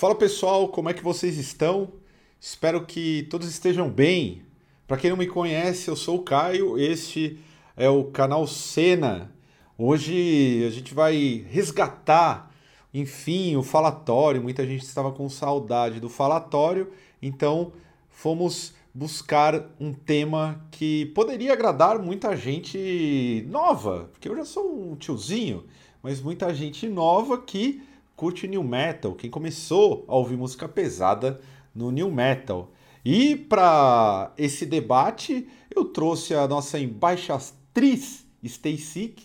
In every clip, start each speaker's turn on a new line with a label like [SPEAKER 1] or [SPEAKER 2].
[SPEAKER 1] Fala pessoal, como é que vocês estão? Espero que todos estejam bem. Para quem não me conhece, eu sou o Caio, este é o canal Cena. Hoje a gente vai resgatar, enfim, o falatório. Muita gente estava com saudade do falatório, então fomos buscar um tema que poderia agradar muita gente nova, porque eu já sou um tiozinho, mas muita gente nova que curte new metal, quem começou a ouvir música pesada no new metal. E para esse debate, eu trouxe a nossa embaixatriz Stay Sick,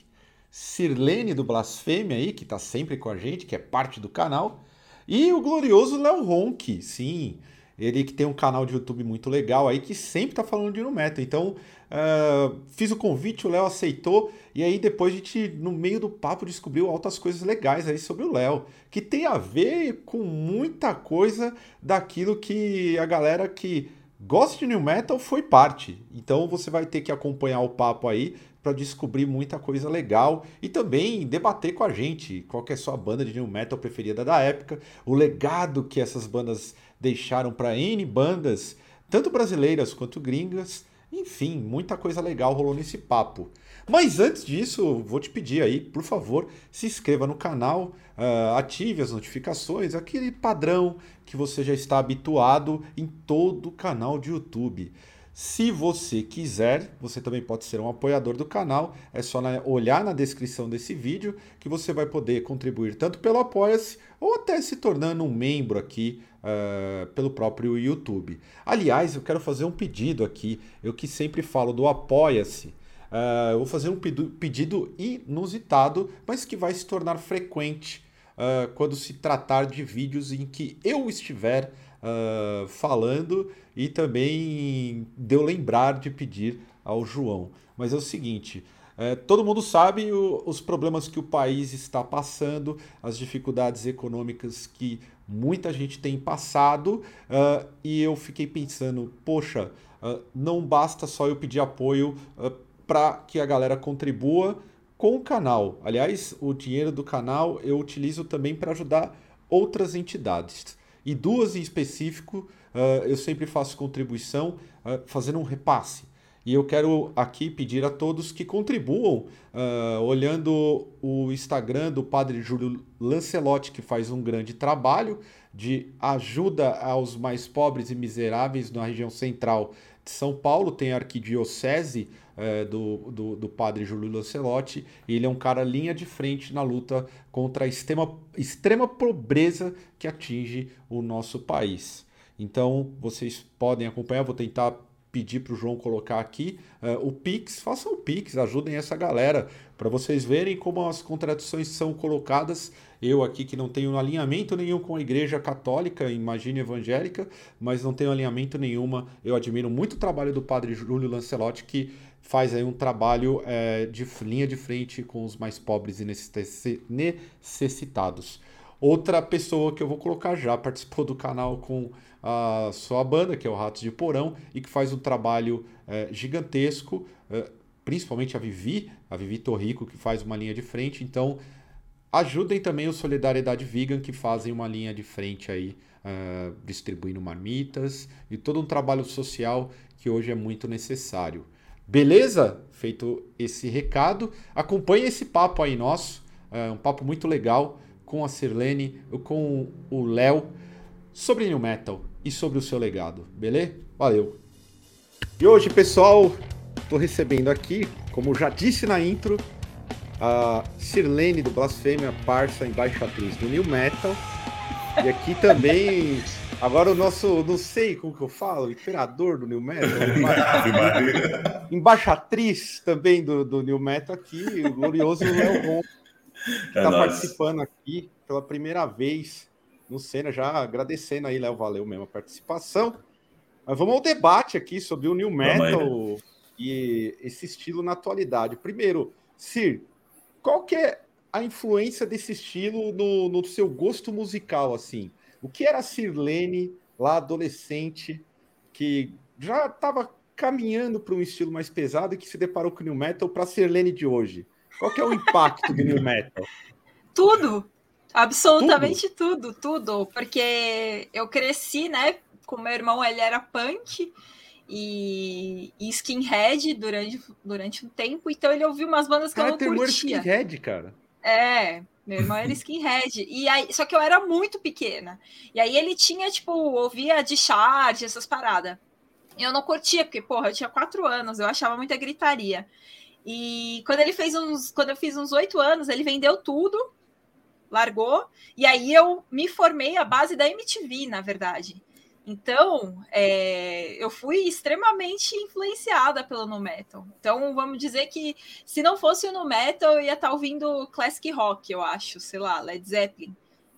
[SPEAKER 1] Sirlene do Blasfêmia aí, que está sempre com a gente, que é parte do canal, e o glorioso Léo Ronk, sim, ele que tem um canal de YouTube muito legal aí, que sempre está falando de no metal. Então, uh, fiz o convite, o Léo aceitou, e aí depois a gente, no meio do papo, descobriu altas coisas legais aí sobre o Léo, que tem a ver com muita coisa daquilo que a galera que gosta de New Metal foi parte. Então você vai ter que acompanhar o papo aí para descobrir muita coisa legal e também debater com a gente qual é a sua banda de New Metal preferida da época, o legado que essas bandas deixaram para N bandas, tanto brasileiras quanto gringas. Enfim, muita coisa legal rolou nesse papo. Mas antes disso, vou te pedir aí, por favor, se inscreva no canal, uh, ative as notificações, aquele padrão que você já está habituado em todo o canal de YouTube. Se você quiser, você também pode ser um apoiador do canal. É só olhar na descrição desse vídeo que você vai poder contribuir tanto pelo Apoia-se ou até se tornando um membro aqui uh, pelo próprio YouTube. Aliás, eu quero fazer um pedido aqui. Eu que sempre falo do Apoia-se. Uh, vou fazer um pedido inusitado, mas que vai se tornar frequente uh, quando se tratar de vídeos em que eu estiver uh, falando e também deu lembrar de pedir ao João. Mas é o seguinte. É, todo mundo sabe o, os problemas que o país está passando, as dificuldades econômicas que muita gente tem passado, e eu fiquei pensando, poxa, não basta só eu pedir apoio para que a galera contribua com o canal. Aliás, o dinheiro do canal eu utilizo também para ajudar outras entidades e duas em específico uh, eu sempre faço contribuição uh, fazendo um repasse. E eu quero aqui pedir a todos que contribuam, uh, olhando o Instagram do Padre Júlio Lancelotti, que faz um grande trabalho de ajuda aos mais pobres e miseráveis na região central de São Paulo. Tem a arquidiocese é, do, do, do, padre Júlio Lancelotti. E ele é um cara linha de frente na luta contra a extrema, extrema pobreza que atinge o nosso país. Então, vocês podem acompanhar, vou tentar pedir para o João colocar aqui uh, o Pix, façam o Pix, ajudem essa galera para vocês verem como as contradições são colocadas. Eu aqui que não tenho alinhamento nenhum com a Igreja Católica, imagine evangélica, mas não tenho alinhamento nenhuma. Eu admiro muito o trabalho do Padre Júlio Lancelotti que faz aí um trabalho é, de linha de frente com os mais pobres e necessitados. Outra pessoa que eu vou colocar já participou do canal com a sua banda, que é o Ratos de Porão, e que faz um trabalho é, gigantesco, é, principalmente a Vivi, a Vivi Torrico, que faz uma linha de frente. Então, ajudem também o Solidariedade Vegan, que fazem uma linha de frente aí, é, distribuindo marmitas, e todo um trabalho social que hoje é muito necessário. Beleza? Feito esse recado, acompanhe esse papo aí nosso, é um papo muito legal com a Sirlene, com o Léo, sobre New Metal e sobre o seu legado, beleza? Valeu! E hoje, pessoal, estou recebendo aqui, como já disse na intro, a Sirlene do Blasfêmia, parça embaixatriz do New Metal. E aqui também Agora o nosso, não sei como que eu falo, imperador do New Metal, embaixatriz também do, do New Metal aqui, o glorioso Léo Ron, que está é participando aqui pela primeira vez no Cena, já agradecendo aí, Léo, valeu mesmo a participação. Mas vamos ao debate aqui sobre o New Metal e esse estilo na atualidade. Primeiro, Sir, qual que é a influência desse estilo no, no seu gosto musical, assim? O que era a Sirlene, lá adolescente, que já estava caminhando para um estilo mais pesado e que se deparou com o New Metal para a Sirlene de hoje? Qual que é o impacto do New Metal?
[SPEAKER 2] Tudo! Absolutamente tudo? tudo, tudo, porque eu cresci, né, com meu irmão, ele era punk e, e skinhead durante, durante um tempo, então ele ouviu umas bandas que cara, eu não curtia.
[SPEAKER 1] skinhead, cara.
[SPEAKER 2] É, meu irmão era skinhead. E aí, só que eu era muito pequena. E aí ele tinha, tipo, ouvia de charge, essas paradas. Eu não curtia, porque, porra, eu tinha quatro anos, eu achava muita gritaria. E quando ele fez uns. Quando eu fiz uns oito anos, ele vendeu tudo, largou, e aí eu me formei à base da MTV, na verdade. Então, é, eu fui extremamente influenciada pelo no metal. Então, vamos dizer que se não fosse o no metal, eu ia estar tá ouvindo classic rock, eu acho, sei lá, Led Zeppelin,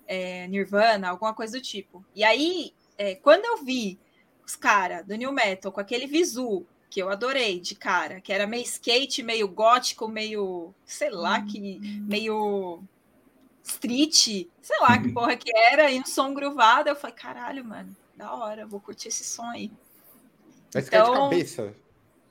[SPEAKER 2] é, Nirvana, alguma coisa do tipo. E aí, é, quando eu vi os caras do new metal com aquele visu que eu adorei de cara, que era meio skate, meio gótico, meio, sei lá, que meio street, sei lá que porra que era, e um som gruvado, eu falei, caralho, mano da hora, vou curtir esse som aí.
[SPEAKER 1] Mas então, de cabeça.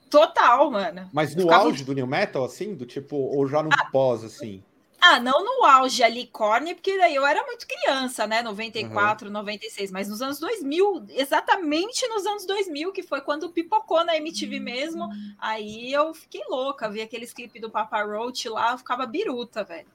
[SPEAKER 2] Total, mano.
[SPEAKER 1] Mas no ficava... auge do New Metal, assim? Do tipo, ou já no ah, pós, assim?
[SPEAKER 2] Ah, não no auge ali, Korn, porque daí eu era muito criança, né? 94, uhum. 96, mas nos anos 2000, exatamente nos anos 2000, que foi quando pipocou na MTV mesmo, aí eu fiquei louca, vi aqueles clipes do Papa Roach lá, eu ficava biruta, velho.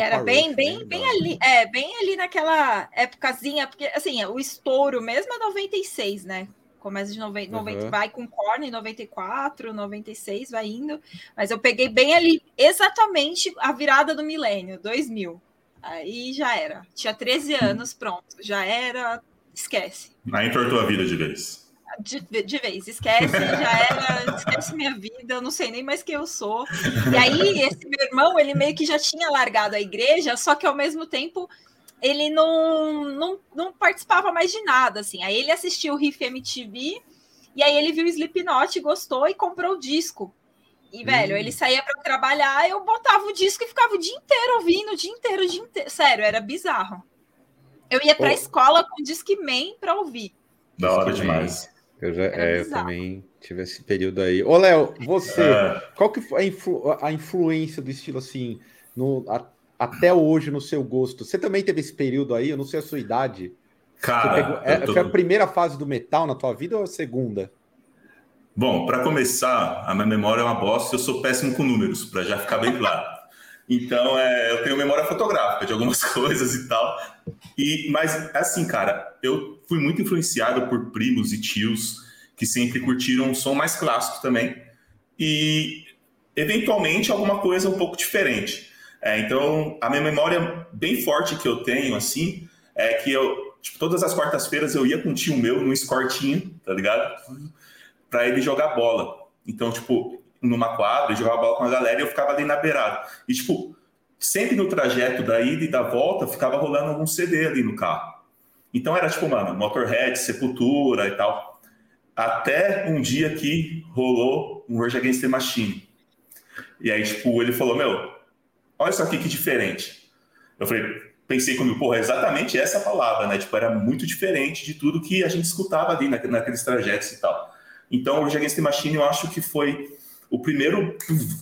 [SPEAKER 2] Era bem, bem, bem ali, é, bem ali naquela épocazinha, porque assim, o estouro mesmo é 96, né? Começa de 90, uhum. 90 vai com Korn 94, 96, vai indo. Mas eu peguei bem ali, exatamente a virada do milênio, 2000. Aí já era. Tinha 13 anos, pronto. Já era, esquece.
[SPEAKER 3] Aí entortou a vida de vez
[SPEAKER 2] de, de vez, esquece, já era, esquece minha vida, eu não sei nem mais quem eu sou. E aí, esse meu irmão, ele meio que já tinha largado a igreja, só que ao mesmo tempo ele não, não, não participava mais de nada, assim. Aí ele assistiu o Riff MTV, e aí ele viu o Slipknot, gostou e comprou o disco. E, velho, hum. ele saía para trabalhar, eu botava o disco e ficava o dia inteiro ouvindo, o dia inteiro, o dia inteiro. Sério, era bizarro. Eu ia para a escola com o Discman para ouvir.
[SPEAKER 3] Da hora demais.
[SPEAKER 1] Eu já, é, eu também tive esse período aí. Ô, Léo, você, é. qual que foi a, influ, a, influência do estilo assim, no, a, até hoje no seu gosto? Você também teve esse período aí? Eu não sei a sua idade.
[SPEAKER 3] Cara,
[SPEAKER 1] pegou, é, tô... foi a primeira fase do metal na tua vida ou a segunda?
[SPEAKER 3] Bom, para começar, a minha memória é uma bosta, eu sou péssimo com números, para já ficar bem claro. Então, é, eu tenho memória fotográfica de algumas coisas e tal. E, mas, assim, cara, eu fui muito influenciado por primos e tios que sempre curtiram um som mais clássico também. E, eventualmente, alguma coisa um pouco diferente. É, então, a minha memória bem forte que eu tenho, assim, é que eu, tipo, todas as quartas-feiras eu ia com um tio meu num escortinho, tá ligado? Para ele jogar bola. Então, tipo, numa quadra, jogava bola com a galera e eu ficava ali na beirada. E, tipo, sempre no trajeto da ida e da volta, ficava rolando algum CD ali no carro. Então era tipo, mano, Motorhead, Sepultura e tal. Até um dia que rolou um Rage Against the Machine. E aí, tipo, ele falou, meu, olha isso aqui que diferente. Eu falei, pensei comigo, porra, é exatamente essa palavra, né? Tipo, era muito diferente de tudo que a gente escutava ali naqueles trajetos e tal. Então, o Rage Against the Machine, eu acho que foi o primeiro,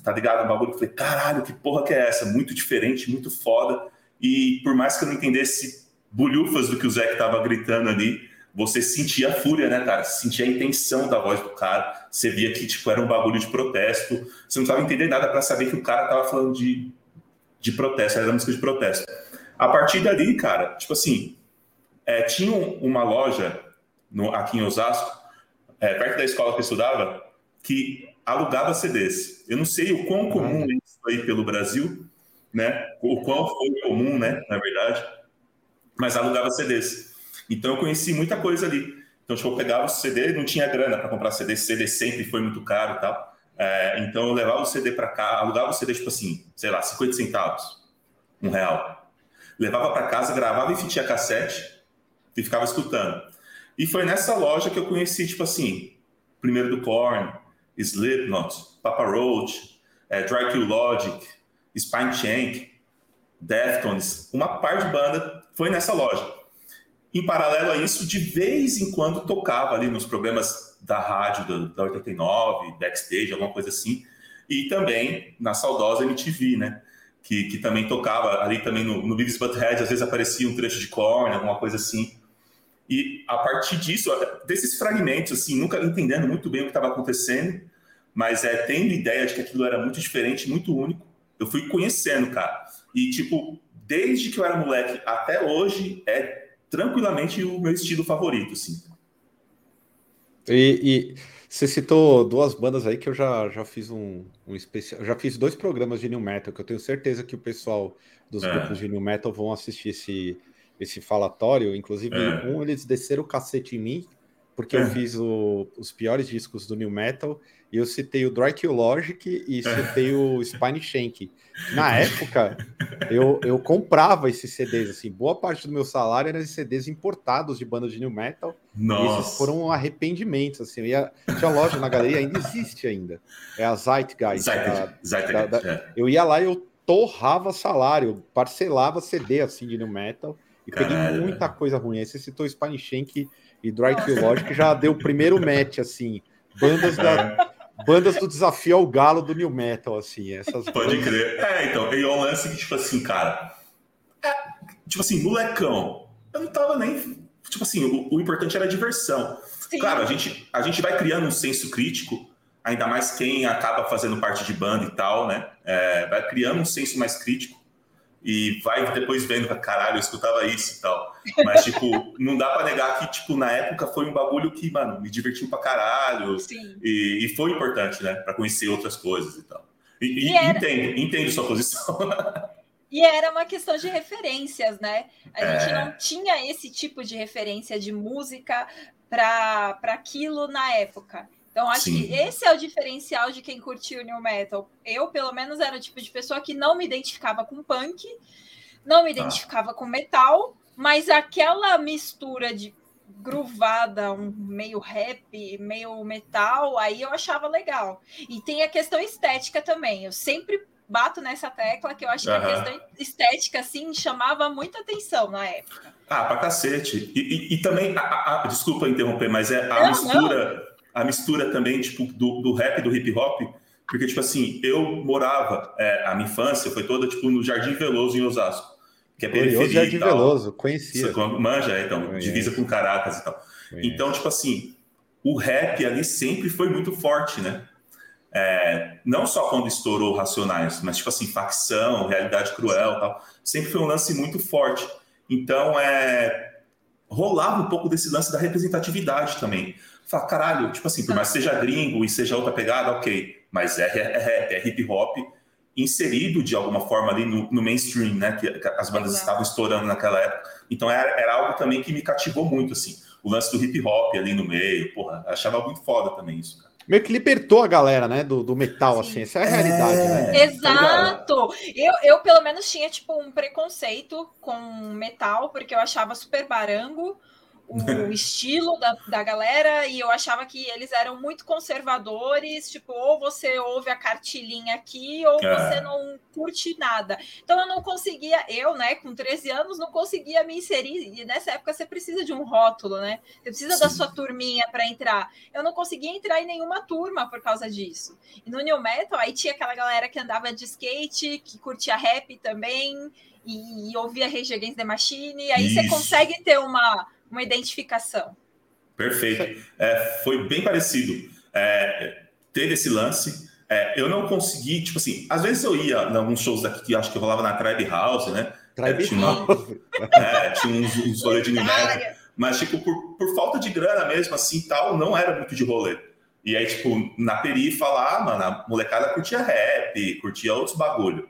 [SPEAKER 3] tá ligado? Um bagulho que eu falei, caralho, que porra que é essa? Muito diferente, muito foda. E por mais que eu não entendesse bulhufas do que o Zé tava gritando ali, você sentia a fúria, né, cara? Sentia a intenção da voz do cara. Você via que, tipo, era um bagulho de protesto. Você não precisava entender nada para saber que o cara tava falando de, de protesto, era música de protesto. A partir dali, cara, tipo assim, é, tinha uma loja no, aqui em Osasco, é, perto da escola que eu estudava, que alugava CDs. Eu não sei o quão comum é isso aí pelo Brasil, né? O quão foi comum, né? Na verdade, mas alugava CDs. Então eu conheci muita coisa ali. Então, tipo, eu pegava o CD, não tinha grana para comprar CD, CD sempre foi muito caro e tal. É, então eu levava o CD para cá, alugava o CD, tipo assim, sei lá, 50 centavos, um real. Levava para casa, gravava em fitinha cassete e ficava escutando. E foi nessa loja que eu conheci, tipo assim, primeiro do Korn, Slipknot, Papa Roach, é, Dry Kill Logic, Spine Shank, Deftones, uma par de banda foi nessa loja. Em paralelo a isso, de vez em quando tocava ali nos programas da rádio da, da 89, backstage, alguma coisa assim, e também na saudosa MTV, né? que, que também tocava ali também no, no Beavis Butthead, às vezes aparecia um trecho de Korn, alguma coisa assim. E a partir disso, desses fragmentos, assim, nunca entendendo muito bem o que estava acontecendo, mas é tendo ideia de que aquilo era muito diferente, muito único, eu fui conhecendo, cara. E, tipo, desde que eu era moleque até hoje, é tranquilamente o meu estilo favorito, assim.
[SPEAKER 1] E, e, você citou duas bandas aí que eu já, já fiz um, um especial. Já fiz dois programas de New Metal, que eu tenho certeza que o pessoal dos é. grupos de New Metal vão assistir esse, esse falatório. Inclusive, é. um eles desceram o cacete em mim, porque é. eu fiz o, os piores discos do New Metal, e eu citei o Dry Kill Logic e citei o Spine Shank. Na época, eu, eu comprava esses CDs, assim, boa parte do meu salário era de CDs importados de bandas de New Metal. Nossa. E esses foram arrependimentos, assim. Eu ia, tinha loja na galeria, ainda existe ainda. É a Zeitgeist. Zeitgeist, da, da, da, é. Eu ia lá e eu torrava salário, parcelava CD, assim, de New Metal. E Caralho. peguei muita coisa ruim. Aí você citou Spine Shank e Dry Kill Logic, já deu o primeiro match, assim. Bandas da, bandas do desafio ao galo do New Metal, assim. Essas
[SPEAKER 3] Pode bandas... crer. É, então, e é um lance que, tipo assim, cara. É, tipo assim, molecão. Eu não tava nem. Tipo assim, o, o importante era a diversão. Sim. Claro, a gente, a gente vai criando um senso crítico, ainda mais quem acaba fazendo parte de banda e tal, né? É, vai criando um senso mais crítico e vai depois vendo, caralho, eu escutava isso e tal. Mas, tipo, não dá pra negar que, tipo, na época foi um bagulho que, mano, me divertiu pra caralho. E, e, foi importante, né? Pra conhecer outras coisas e tal. E, e, e era... entendo, entendo sua posição.
[SPEAKER 2] E era uma questão de referências, né? A é... gente não tinha esse tipo de referência de música para aquilo na época. Então, acho Sim. que esse é o diferencial de quem curtiu o New Metal. Eu, pelo menos, era o tipo de pessoa que não me identificava com punk, não me ah. identificava ah. com metal, mas aquela mistura de gruvada, um meio rap, meio metal, aí eu achava legal. E tem a questão estética também. Eu sempre bato nessa tecla que eu acho uhum. que a questão estética, assim, chamava muita atenção na época.
[SPEAKER 3] Ah, pra cacete. E, e, e também, a, a, desculpa interromper, mas é a não, mistura. Não a mistura também, tipo, do, do rap, do hip hop, porque, tipo assim, eu morava, é, a minha infância foi toda, tipo, no Jardim Veloso, em Osasco, que é periferia
[SPEAKER 1] Jardim Veloso, conhecia.
[SPEAKER 3] Manja, então, Conhece. divisa com Caracas e tal. Conhece. Então, tipo assim, o rap ali sempre foi muito forte, né? É, não só quando estourou Racionais, mas, tipo assim, facção, realidade cruel e tal, sempre foi um lance muito forte. Então, é, rolava um pouco desse lance da representatividade também. Fala, caralho, tipo assim, por mais que seja gringo e seja outra pegada, ok, mas é, é, é, é hip hop inserido de alguma forma ali no, no mainstream, né? Que, que, as bandas Exato. estavam estourando naquela época. Então era, era algo também que me cativou muito, assim. O lance do hip hop ali no meio, porra, achava muito foda também isso, cara
[SPEAKER 1] meio que libertou a galera, né, do, do metal, Sim. assim, essa é a realidade, é...
[SPEAKER 2] né? Exato! Eu, eu, pelo menos, tinha, tipo, um preconceito com metal, porque eu achava super barango, o estilo da, da galera e eu achava que eles eram muito conservadores, tipo, ou você ouve a cartilhinha aqui ou é. você não curte nada. Então eu não conseguia, eu, né, com 13 anos, não conseguia me inserir. E nessa época você precisa de um rótulo, né? Você precisa Sim. da sua turminha para entrar. Eu não conseguia entrar em nenhuma turma por causa disso. E no New Metal, aí tinha aquela galera que andava de skate, que curtia rap também. E, e ouvia Rage Against the Machine, e aí Isso. você consegue ter uma, uma identificação.
[SPEAKER 3] Perfeito. É, foi bem parecido. É, teve esse lance. É, eu não consegui, tipo assim, às vezes eu ia em alguns shows daqui que acho que rolava na Tribe House, né?
[SPEAKER 1] Tribe
[SPEAKER 3] é, tinha,
[SPEAKER 1] House.
[SPEAKER 3] é, tinha uns, uns rolês de Niméria, mas, tipo, por, por falta de grana mesmo, assim, tal, não era muito de rolê. E aí, tipo, na peri falar, ah, mano, a molecada curtia rap, curtia outros bagulho.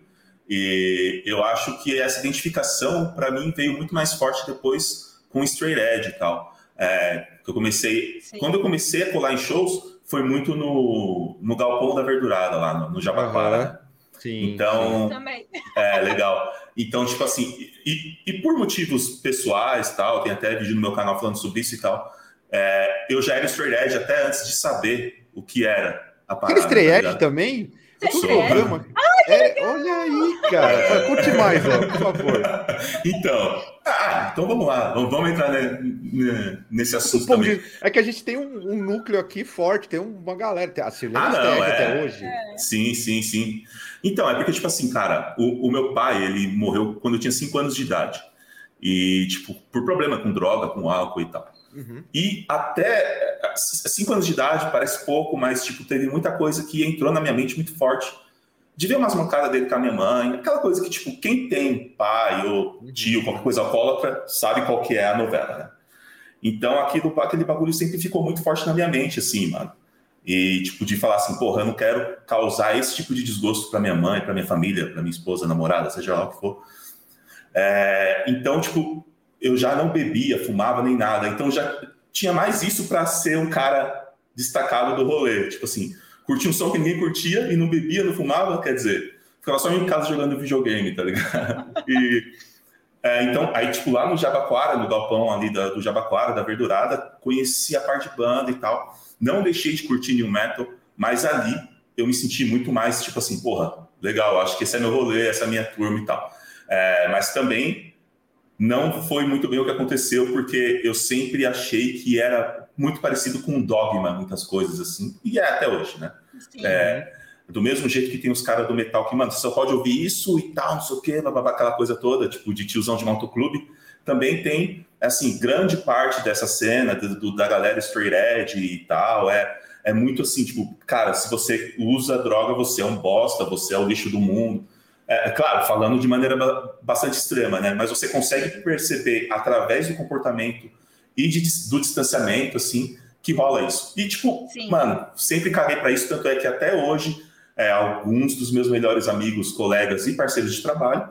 [SPEAKER 3] E eu acho que essa identificação, para mim, veio muito mais forte depois com straight edge e tal. É, eu comecei, Sim. quando eu comecei a colar em shows, foi muito no, no galpão da verdurada lá no, no Jabaquara. Uhum. Sim, então, sim. é legal. Então, tipo assim, e, e, por motivos pessoais tal, tem até vídeo no meu canal falando sobre isso e tal. É, eu já era straight edge até antes de saber o que era a parada.
[SPEAKER 1] Era straight tá edge também? É programa. É, olha aí, cara. Curte mais, ó, por favor.
[SPEAKER 3] Então, Ah, então vamos lá, vamos entrar nesse assunto também.
[SPEAKER 1] É que a gente tem um, um, núcleo aqui forte, tem uma galera, a Sirlene
[SPEAKER 3] ah, não, é... até hoje. É. Sim, sim, sim. Então, é porque, tipo assim, cara, o, o, meu pai, ele morreu quando eu tinha 5 anos de idade. E, tipo, por problema com droga, com álcool e tal. Uhum. E até 5 anos de idade parece pouco, mas, tipo, teve muita coisa que entrou na minha mente muito forte de ver umas mancadas dele com a minha mãe, aquela coisa que, tipo, quem tem pai ou tio, qualquer coisa alcoólatra, sabe qual que é a novela, né? Então, aquilo, aquele bagulho sempre ficou muito forte na minha mente, assim, mano. E, tipo, de falar assim, porra, eu não quero causar esse tipo de desgosto para minha mãe, para minha família, para minha esposa, namorada, seja lá o que for. É, então, tipo, eu já não bebia, fumava nem nada. Então, já tinha mais isso para ser um cara destacado do rolê. Tipo assim, curtia um som que ninguém curtia e não bebia, não fumava, quer dizer, ficava só em casa jogando videogame, tá ligado? E, é, então, aí, tipo, lá no Jabaquara, no galpão ali da, do Jabaquara, da Verdurada, conheci a parte de banda e tal. Não deixei de curtir New Metal, mas ali eu me senti muito mais, tipo assim, porra, legal, acho que esse é meu rolê, essa é minha turma e tal. É, mas também não foi muito bem o que aconteceu, porque eu sempre achei que era muito parecido com um dogma, muitas coisas assim, e é até hoje, né? É, do mesmo jeito que tem os caras do metal que, mano, você só pode ouvir isso e tal, não sei o quê, blá, aquela coisa toda, tipo, de tiozão de motoclube, também tem, assim, grande parte dessa cena do, da galera straight edge e tal, é, é muito assim, tipo, cara, se você usa droga, você é um bosta, você é o lixo do mundo. É, é claro, falando de maneira bastante extrema, né? Mas você consegue perceber através do comportamento e de, do distanciamento, assim, que rola isso. E, tipo, Sim. mano, sempre caguei para isso, tanto é que até hoje, é, alguns dos meus melhores amigos, colegas e parceiros de trabalho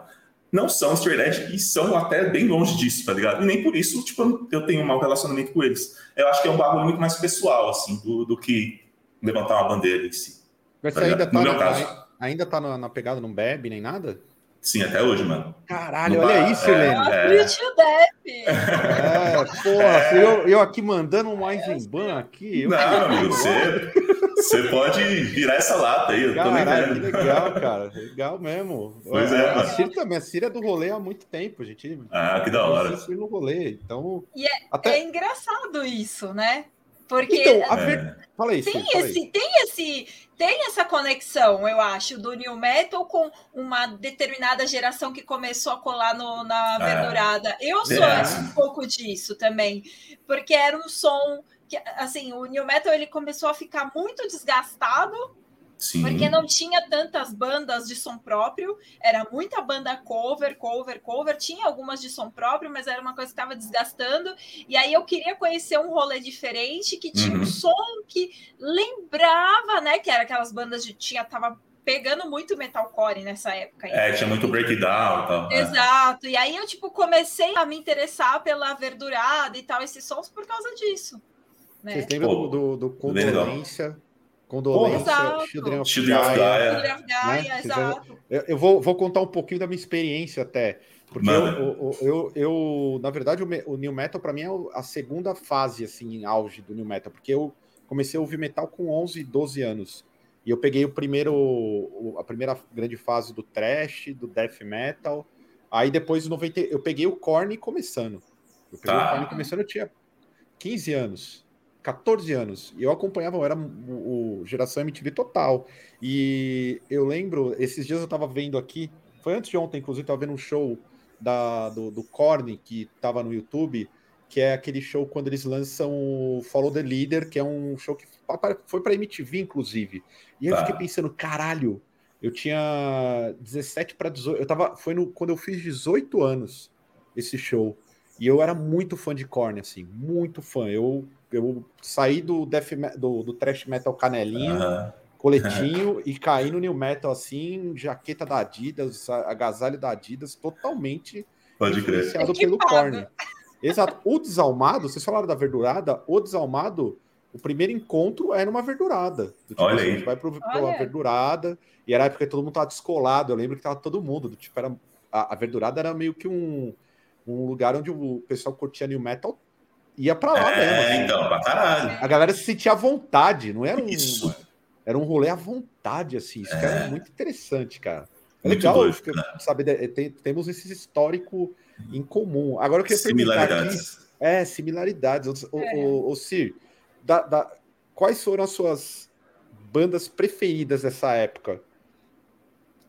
[SPEAKER 3] não são straight edge e são até bem longe disso, tá ligado? E nem por isso, tipo, eu tenho um mau relacionamento com eles. Eu acho que é um bagulho muito mais pessoal, assim, do, do que levantar uma bandeira em si.
[SPEAKER 1] Mas tá você ainda tá, na, ainda tá na, na pegada, não bebe nem nada?
[SPEAKER 3] Sim, até hoje, mano.
[SPEAKER 1] Caralho, olha bar, isso, Helene.
[SPEAKER 2] É, é...
[SPEAKER 1] é, porra, é... Eu, eu aqui mandando um Eisenbahn aqui. Eu
[SPEAKER 3] não, amigo, você, você pode virar essa lata aí. Eu
[SPEAKER 1] Caralho, que legal, cara. Legal mesmo.
[SPEAKER 3] Pois é.
[SPEAKER 1] A Cira também, a Cira é do rolê há muito tempo, gente.
[SPEAKER 3] Ah, que da hora.
[SPEAKER 1] no rolê, então...
[SPEAKER 2] E é, até... é engraçado isso, né? Porque
[SPEAKER 1] então, a ver...
[SPEAKER 2] é. Fala isso, tem, esse, tem esse tem essa conexão, eu acho, do new metal com uma determinada geração que começou a colar no, na é. verdurada. Eu sou é. um pouco disso também, porque era um som que, assim, o new metal ele começou a ficar muito desgastado Sim. Porque não tinha tantas bandas de som próprio, era muita banda cover, cover, cover. Tinha algumas de som próprio, mas era uma coisa que estava desgastando. E aí eu queria conhecer um rolê diferente que tinha uhum. um som que lembrava, né? Que era aquelas bandas de tinha tava pegando muito metalcore nessa época.
[SPEAKER 3] É, tinha muito breakdown e tal.
[SPEAKER 2] É. Exato. É. E aí eu tipo comecei a me interessar pela verdurada e tal esses sons por causa disso.
[SPEAKER 1] Né? Vocês lembram do, do, do Condolência? Condolência,
[SPEAKER 3] Children of Children Gaia.
[SPEAKER 2] Gaia, né?
[SPEAKER 1] Eu, eu vou, vou, contar um pouquinho da minha experiência até. Porque eu, eu, eu, eu, na verdade, o, o New Metal para mim é a segunda fase, assim, em auge do New Metal. Porque eu comecei a ouvir metal com 11, 12 anos. E eu peguei o primeiro, a primeira grande fase do thrash, do death metal. Aí depois, 90, eu peguei o Korn começando. Eu peguei tá. o Korn começando, eu tinha 15 anos. 14 anos. E eu acompanhava, eu era o, o Geração MTV total. E eu lembro, esses dias eu tava vendo aqui, foi antes de ontem, inclusive, tava vendo um show da, do, do Korn, que tava no YouTube, que é aquele show quando eles lançam o Follow the Leader, que é um show que foi pra MTV, inclusive. E eu tá. fiquei pensando, caralho, eu tinha 17 para 18. Eu tava. Foi no, quando eu fiz 18 anos esse show. E eu era muito fã de Korn, assim, muito fã. Eu eu saí do, death, do, do thrash metal canelinho, coletinho, e caí no new metal assim, jaqueta da Adidas, agasalho da Adidas, totalmente
[SPEAKER 3] Pode influenciado
[SPEAKER 1] crer. pelo Korn. Exato. O Desalmado, vocês falaram da verdurada, o Desalmado, o primeiro encontro era uma verdurada.
[SPEAKER 3] Tipo, Olha assim,
[SPEAKER 1] aí. A gente vai para uma verdurada, e era a época que todo mundo tava descolado, eu lembro que tava todo mundo, do, tipo, era, a, a verdurada era meio que um, um lugar onde o pessoal curtia new metal ia pra lá
[SPEAKER 3] é,
[SPEAKER 1] mesmo.
[SPEAKER 3] Assim. então, pra caralho.
[SPEAKER 1] A galera se sentia à vontade, não era um. Isso. Era um rolê à vontade, assim. Isso é. era muito interessante, cara. É muito legal doido, né? sabe? Tem, temos esse histórico em comum. Agora eu queria
[SPEAKER 3] Similaridades.
[SPEAKER 1] Aqui, é, similaridades. O, é. o, o Cir, da, da, quais foram as suas bandas preferidas dessa época?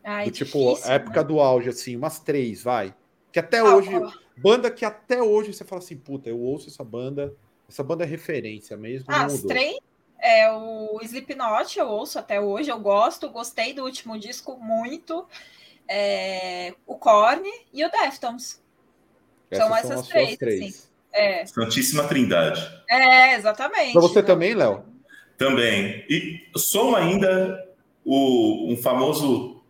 [SPEAKER 2] Ai,
[SPEAKER 1] do, tipo,
[SPEAKER 2] difícil,
[SPEAKER 1] época
[SPEAKER 2] né?
[SPEAKER 1] do auge, assim, umas três, vai. Que até
[SPEAKER 2] Ah,
[SPEAKER 1] hoje,
[SPEAKER 2] ó.
[SPEAKER 1] Banda que até hoje você fala assim, puta, eu ouço essa banda, essa banda é referência mesmo,
[SPEAKER 2] Ah, três é o Slipknot, eu ouço até hoje, eu gosto, gostei do último disco muito. É, o Korn e o Deftones. são
[SPEAKER 1] Essas
[SPEAKER 2] essas
[SPEAKER 1] as suas
[SPEAKER 2] três, assim. É,
[SPEAKER 3] Santíssima Trindade.
[SPEAKER 2] é exatamente.
[SPEAKER 1] Pra você também, Léo?
[SPEAKER 3] Também. E somo ainda o, um famoso,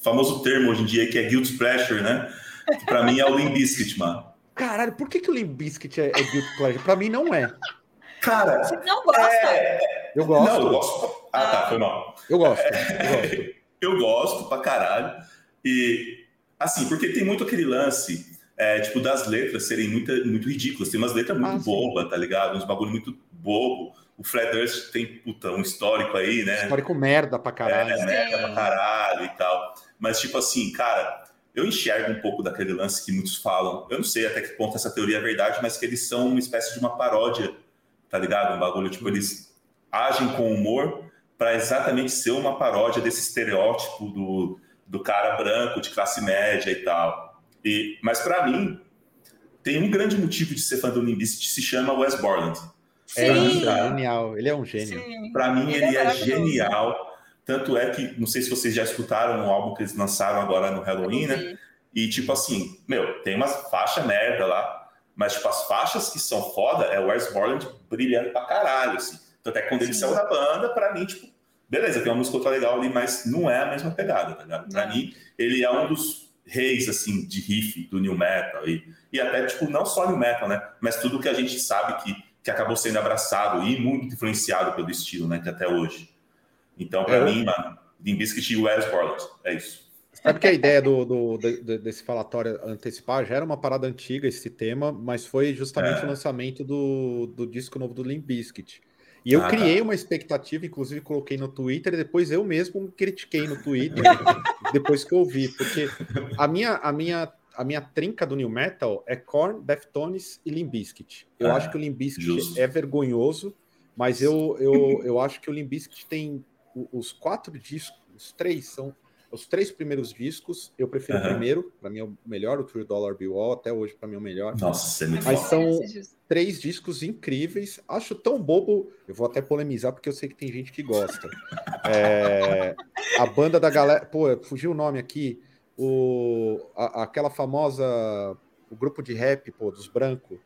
[SPEAKER 3] famoso termo hoje em dia que é guilt pleasure, né? Pra mim é o Limp Bizkit, mano.
[SPEAKER 1] Caralho, por que, que o Limp Bizkit é, é Guilty Pleasure? Pra mim não é.
[SPEAKER 3] Cara,
[SPEAKER 2] Você não gosta?
[SPEAKER 3] é...
[SPEAKER 1] Eu gosto.
[SPEAKER 3] Não, eu gosto. Ah, tá, foi mal.
[SPEAKER 1] Eu gosto. Eu gosto.
[SPEAKER 3] Eu gosto pra caralho. E, assim, porque tem muito aquele lance, é, tipo, das letras serem muito, muito ridículas. Tem umas letras muito
[SPEAKER 1] Ah,
[SPEAKER 3] bobas, tá ligado? Uns bagulho muito bobo. O Fred Durst tem, puta, um histórico aí, né?
[SPEAKER 1] Histórico merda pra caralho.
[SPEAKER 3] É, merda pra caralho e tal. Mas, tipo assim, cara, eu enxergo um pouco daquele lance que muitos falam. Eu não sei até que ponto essa teoria é verdade, mas que eles são uma espécie de uma paródia, tá ligado? Um bagulho, tipo, eles agem com humor para exatamente ser uma paródia desse estereótipo do, do cara branco de classe média e tal. E, mas para mim, tem um grande motivo de ser fã do Limp se chama Wes Borland.
[SPEAKER 1] É
[SPEAKER 2] Sim.
[SPEAKER 1] genial. Ele é um gênio.
[SPEAKER 3] Para mim,
[SPEAKER 2] Ele
[SPEAKER 3] ele,
[SPEAKER 2] é
[SPEAKER 3] é, genial. Tanto é que, não sei se vocês já escutaram o álbum que eles lançaram agora no Halloween, né? E, tipo assim, meu, tem umas faixas merda lá, mas, tipo, as faixas que são foda é o Wes Borland brilhando pra caralho, assim. Tanto é que quando ele
[SPEAKER 2] Sim.
[SPEAKER 3] saiu da banda, pra mim, tipo, beleza, tem uma música outra legal ali, mas não é a mesma pegada, tá ligado? Pra mim, ele é um dos reis, assim, de riff do New Metal. E, e até, tipo, não só New Metal, né? Mas tudo que a gente sabe que, que acabou sendo abraçado e muito influenciado pelo estilo, né? Que até hoje. Então, pra
[SPEAKER 1] É.
[SPEAKER 3] mim, mano, Limp Bizkit e Wes Borland, é isso.
[SPEAKER 1] Sabe que a ideia do, do- de- desse falatório antecipar já era uma parada antiga esse tema, mas foi justamente
[SPEAKER 3] É.
[SPEAKER 1] o lançamento do, do disco novo do Limp Bizkit. E eu
[SPEAKER 3] Ah,
[SPEAKER 1] criei
[SPEAKER 3] tá.
[SPEAKER 1] uma expectativa, inclusive coloquei no Twitter, e depois eu mesmo me critiquei no Twitter, depois que eu vi, porque a minha, a minha, a minha trinca do New Metal é Korn, Deftones e Limp Bizkit. Eu
[SPEAKER 3] Ah,
[SPEAKER 1] acho que o
[SPEAKER 3] justo.
[SPEAKER 1] é vergonhoso, mas eu, eu, eu acho que o Limp Bizkit tem os quatro discos, os três são os três primeiros discos, eu prefiro o
[SPEAKER 3] Aham.
[SPEAKER 1] primeiro, para mim é o melhor, o Three Dollar Bill Wall, até hoje para mim é o melhor.
[SPEAKER 3] Nossa, é muito
[SPEAKER 1] Mas são-
[SPEAKER 2] justo.
[SPEAKER 1] Três discos incríveis, acho tão bobo, eu vou até polemizar porque eu sei que tem gente que gosta. É, a banda da galera, pô, fugiu o nome aqui, o, a- aquela famosa, o grupo de rap, pô, dos brancos,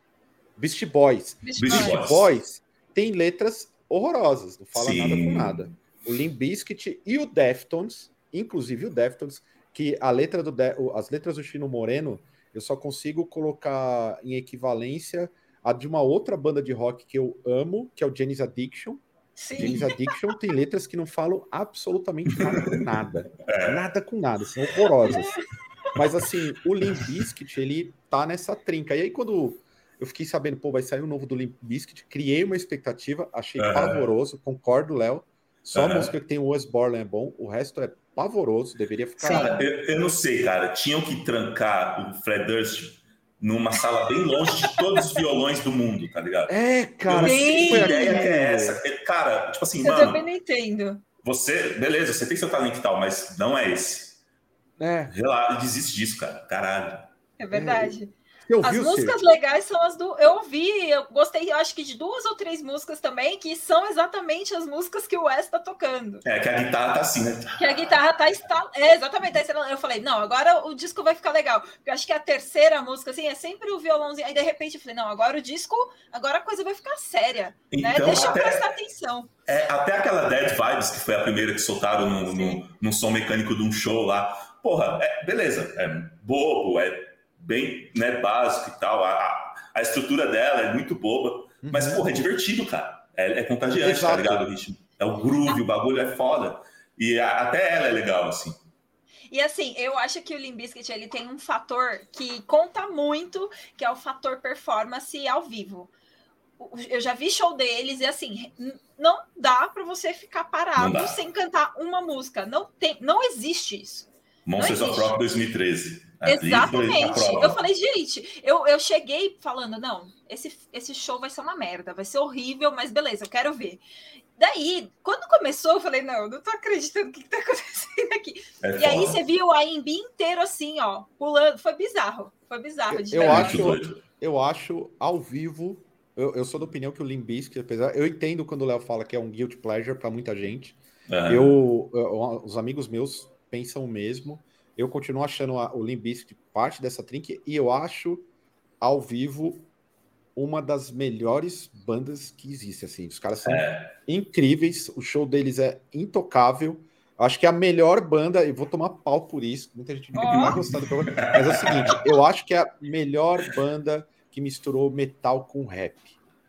[SPEAKER 1] Beast Boys.
[SPEAKER 2] Beast
[SPEAKER 3] Beast
[SPEAKER 2] Boys.
[SPEAKER 3] Boys.
[SPEAKER 1] Boys tem letras horrorosas, não fala
[SPEAKER 3] Sim.
[SPEAKER 1] nada com nada. O Limp Bizkit e o Deftones, inclusive o Deftones, que a letra do De- as letras do Chino Moreno, eu só consigo colocar em equivalência a de uma outra banda de rock que eu amo, que é o Janis Addiction.
[SPEAKER 2] Sim.
[SPEAKER 1] Janis Addiction tem letras que não falam absolutamente nada com nada. Nada com nada, são horrorosas. Mas assim, o Limp Bizkit, ele tá nessa trinca. E aí quando eu fiquei sabendo, pô, vai sair um novo do Limp Bizkit, criei uma expectativa, achei
[SPEAKER 3] Aham.
[SPEAKER 1] pavoroso, concordo, Léo. Só a
[SPEAKER 3] Aham.
[SPEAKER 1] música que tem o Wes Borland é bom, o resto é pavoroso, deveria ficar...
[SPEAKER 3] Cara, eu, eu não sei, cara. Tinham que trancar o Fred Durst numa sala bem longe de todos os violões do mundo, tá ligado?
[SPEAKER 1] É,
[SPEAKER 3] eu
[SPEAKER 1] cara,
[SPEAKER 3] não
[SPEAKER 1] que
[SPEAKER 3] sei que
[SPEAKER 1] foi
[SPEAKER 3] ideia que é essa. Cara, tipo assim,
[SPEAKER 2] Eu
[SPEAKER 3] mano,
[SPEAKER 2] também não entendo.
[SPEAKER 3] você, beleza, você tem seu talento e tal, mas não é esse.
[SPEAKER 1] É,
[SPEAKER 3] Relaxa, desiste disso, cara. Caralho.
[SPEAKER 2] É verdade.
[SPEAKER 1] Você
[SPEAKER 2] As músicas legais são as do. Eu ouvi, eu gostei, eu acho que de duas ou três músicas também, que são exatamente as músicas que o Wes tá tocando.
[SPEAKER 3] É que a guitarra tá assim, né?
[SPEAKER 2] Que a guitarra tá instalada. É, exatamente. tá. Eu falei, não, agora o disco vai ficar legal. Porque eu acho que a terceira música, assim, é sempre o violãozinho. Aí de repente eu falei, não, agora o disco, agora a coisa vai ficar séria. né?
[SPEAKER 3] Então,
[SPEAKER 2] Deixa eu
[SPEAKER 3] até-
[SPEAKER 2] prestar atenção.
[SPEAKER 3] É, até aquela Dead Vibes, que foi a primeira que soltaram no, som mecânico de um show lá. Porra, é, beleza, é bobo, é bem né, básico e tal. A, a, a estrutura dela é muito boba, mas,
[SPEAKER 1] Uhum.
[SPEAKER 3] porra, é divertido, cara. É, é contagiante,
[SPEAKER 1] Exato.
[SPEAKER 3] tá ligado? O ritmo. É o groove, o bagulho é foda. E a- até ela é legal, assim.
[SPEAKER 2] E assim, eu acho que o Limp Bizkit, ele tem um fator que conta muito, que é o fator performance ao vivo. Eu já vi show deles e assim, não dá para você ficar parado sem cantar uma música. Não tem, não existe isso.
[SPEAKER 3] Monsters of. Rock 2013.
[SPEAKER 2] Exatamente. Eu falei, gente, eu, eu cheguei falando, não, esse, esse show vai ser uma merda, vai ser horrível, mas beleza, eu quero ver. Daí, quando começou, eu falei, não, não tô acreditando o que, que tá acontecendo aqui. É e aí você viu a AMB inteiro assim, ó, pulando. Foi bizarro. Foi bizarro.
[SPEAKER 1] De eu, acho, eu acho ao vivo. Eu, eu sou da opinião que o Limbisk, apesar. Eu entendo quando o Léo fala que é um guilt pleasure para muita gente. Eu, eu, os amigos meus pensam o mesmo. Eu continuo achando a, o Limbisk parte dessa trinca e eu acho ao vivo uma das melhores bandas que existe, assim. Os caras são é. incríveis, o show deles é intocável. Acho que é a melhor banda, e vou tomar pau por isso, muita gente não oh. vai gostar do programa, mas é o seguinte, eu acho que é a melhor banda que misturou metal com rap,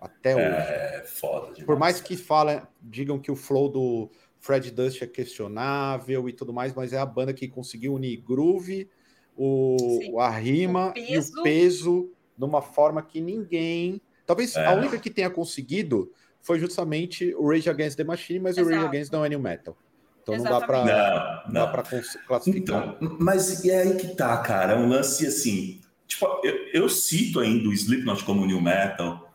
[SPEAKER 1] até é, hoje.
[SPEAKER 3] É, foda demais.
[SPEAKER 1] Por mais que falem, digam que o flow do Fred Dust é questionável e tudo mais, mas é a banda que conseguiu unir groove, o, a rima o e o peso de uma forma que ninguém. Talvez é. a única que tenha conseguido foi justamente o Rage Against the Machine, mas Exato. o Rage Against não é New Metal. Então Exatamente. não dá para não, não. classificar.
[SPEAKER 3] Então, mas é aí que tá, cara. É um lance assim. Tipo, eu, eu cito ainda o Slipknot como New Metal.